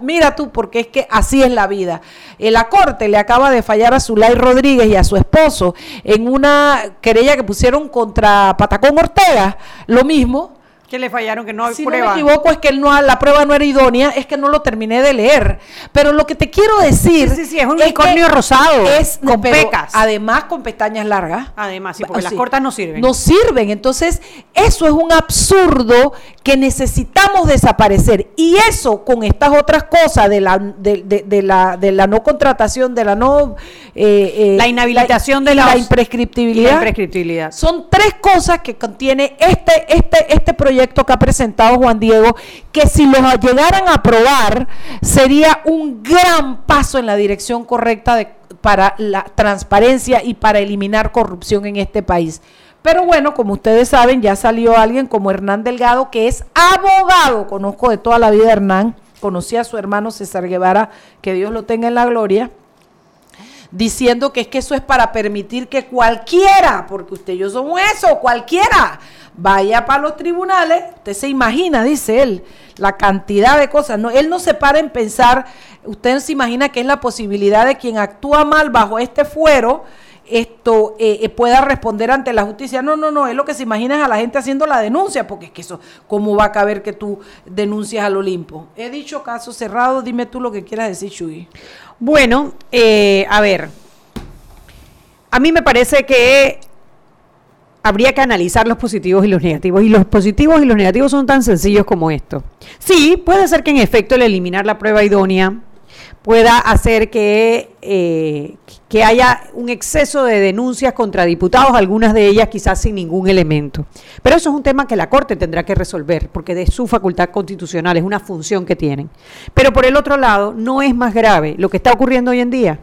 mira tú, porque es que así es la vida. En la corte le acaba de fallar a Zulay Rodríguez y a su esposo en una querella que pusieron contra Patacón Ortega, lo mismo
que le fallaron, que no hay
si prueba. Si no me equivoco, es que no, la prueba no era idónea, es que no lo terminé de leer. Pero lo que te quiero decir.
Sí, sí, es un unicornio rosado.
Es con pecas. Además, con pestañas largas.
Además, sí, porque las cortas no sirven.
No sirven. Entonces, eso es un absurdo que necesitamos desaparecer. Y eso, con estas otras cosas de la, de, la, de la no contratación, de la no.
Eh, eh, la inhabilitación de
la, imprescriptibilidad. La
imprescriptibilidad.
Son tres cosas que contiene este, este, este proyecto que ha presentado Juan Diego, que si lo llegaran a aprobar, sería un gran paso en la dirección correcta de, para la transparencia y para eliminar corrupción en este país. Pero bueno, como ustedes saben, ya salió alguien como Hernán Delgado, que es abogado. Conozco de toda la vida a Hernán. Conocí a su hermano César Guevara, que Dios lo tenga en la gloria diciendo que es que eso es para permitir que cualquiera, porque usted y yo somos eso, cualquiera, vaya para los tribunales. Usted se imagina, dice él, la cantidad de cosas. No, él no se para en pensar, usted se imagina que es la posibilidad de quien actúa mal bajo este fuero esto eh, eh, pueda responder ante la justicia. No, no, no, es lo que se imagina a la gente haciendo la denuncia, porque es que eso, ¿cómo va a caber que tú denuncias al Olimpo? He dicho caso cerrado, dime tú lo que quieras decir, Chuy.
Bueno, eh, a ver, a mí me parece que habría que analizar los positivos y los negativos. Y los positivos y los negativos son tan sencillos como esto. Sí, puede ser que en efecto el eliminar la prueba idónea pueda hacer que, eh, que haya un exceso de denuncias contra diputados, algunas de ellas quizás sin ningún elemento. Pero eso es un tema que la Corte tendrá que resolver, porque de su facultad constitucional es una función que tienen. Pero por el otro lado, no es más grave lo que está ocurriendo hoy en día,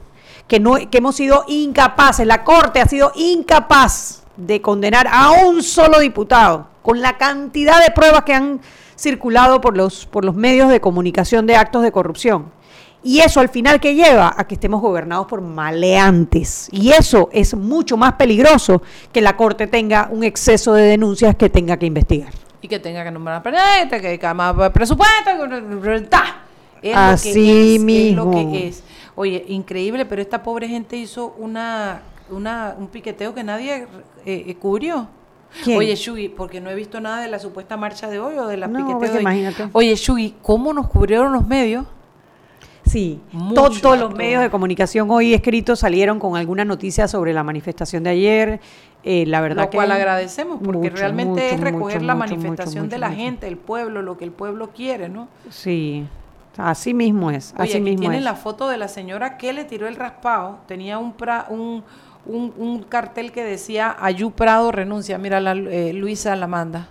que, no, que hemos sido incapaces, la Corte ha sido incapaz de condenar a un solo diputado, con la cantidad de pruebas que han circulado por los, por los medios de comunicación de actos de corrupción. Y eso al final que lleva a que estemos gobernados por maleantes. Y eso es mucho más peligroso que la Corte tenga un exceso de denuncias que tenga que investigar.
Y que tenga que nombrar a que haya más presupuesto. Es
Así
que
mismo.
Es, lo que es. Oye, increíble, pero esta pobre gente hizo una, una un piqueteo que nadie eh, eh, cubrió.
¿Quién?
Oye, Shugi, porque no he visto nada de la supuesta marcha de hoy o de la
No,
piqueteo
pues
de hoy.
imagínate.
Oye, Shugi, ¿cómo nos cubrieron los medios?
Sí,
Mucho,
todos los medios de comunicación hoy escritos salieron con alguna noticia sobre la manifestación de ayer. Eh, la verdad
Lo
que
cual agradecemos, porque
mucho,
realmente
mucho,
es recoger
mucho,
la manifestación de la gente, el pueblo, lo que el pueblo quiere, ¿no?
Sí, así mismo es,
Oye,
así
aquí
mismo
tienen
es.
la foto de la señora que le tiró el raspado. Tenía un, pra- un, un, un cartel que decía Ayú Prado renuncia. Mira, la, eh, Luisa la manda.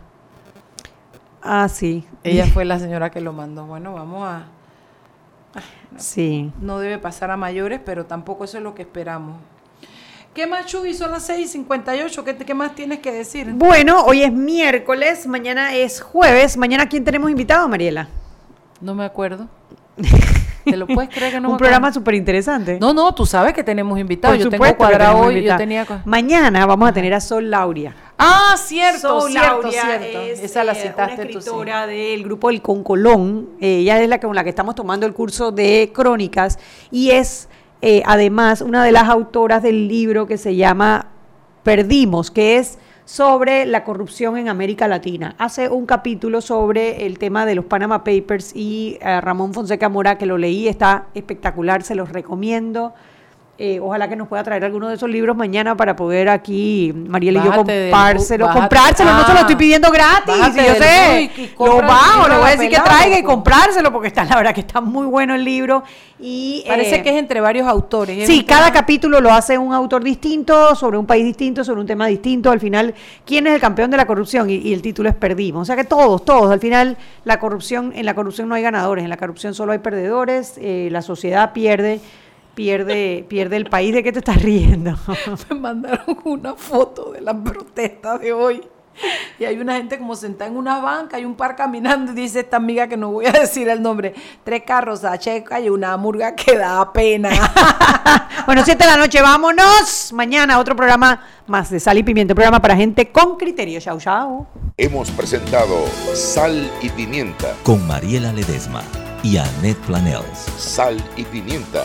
Ah, sí.
Ella fue la señora que lo mandó. Bueno, vamos a...
Sí.
No debe pasar a mayores, pero tampoco eso es lo que esperamos. ¿Qué más, Chuy? Son las 6.58. ¿Qué, ¿Qué más tienes que decir?
Bueno, hoy es miércoles, mañana es jueves. Mañana, ¿quién tenemos invitado, Mariela?
No me acuerdo. ¿Te lo puedes creer que no
Un
me
programa súper interesante.
No, no, tú sabes que tenemos invitados.
Por
Yo tengo cuadrado hoy. Yo tenía...
Mañana vamos a tener a Sol Lauria.
Ah, cierto,
Sol
cierto,
Lauria
cierto.
es,
Esa la
eh,
citaste
una
tú, sí.
escritora del grupo El Concolón. Eh, ella es la con la que estamos tomando el curso de crónicas y es eh, además una de las autoras del libro que se llama Perdimos, que es sobre la corrupción en América Latina. Hace un capítulo sobre el tema de los Panama Papers y eh, Ramón Fonseca Mora, que lo leí, está espectacular, se los recomiendo. Eh, ojalá que nos pueda traer alguno de esos libros mañana para poder aquí, Mariela y yo,
Bájate del
comprárselo. no se lo
Ah.
estoy pidiendo gratis. Yo sé,
y
lo bajo, le voy a decir que traiga y comprárselo porque está, la verdad que está muy bueno el libro. Y,
Parece
eh,
que es entre varios autores. es
Sí, cada
tema-
capítulo lo hace un autor distinto, sobre un país distinto, sobre un tema distinto. Al final, ¿quién es el campeón de la corrupción? Y, y el título es Perdimos. O sea que todos, todos. Al final, la corrupción, en la corrupción no hay ganadores, en la corrupción solo hay perdedores. eh, la sociedad pierde, pierde, pierde el país. ¿De qué te estás riendo?
me mandaron una foto de la protesta de hoy. Y hay una gente como sentada en una banca, hay un par caminando y dice esta amiga que no voy a decir el nombre, tres carros a checa y una murga que da pena.
bueno, siete de la noche, vámonos. Mañana otro programa más de Sal y Pimienta, un programa para gente con criterio. Chau, chau.
Hemos presentado Sal y Pimienta.
Con Mariela Ledesma y Annette Planels.
Sal y Pimienta.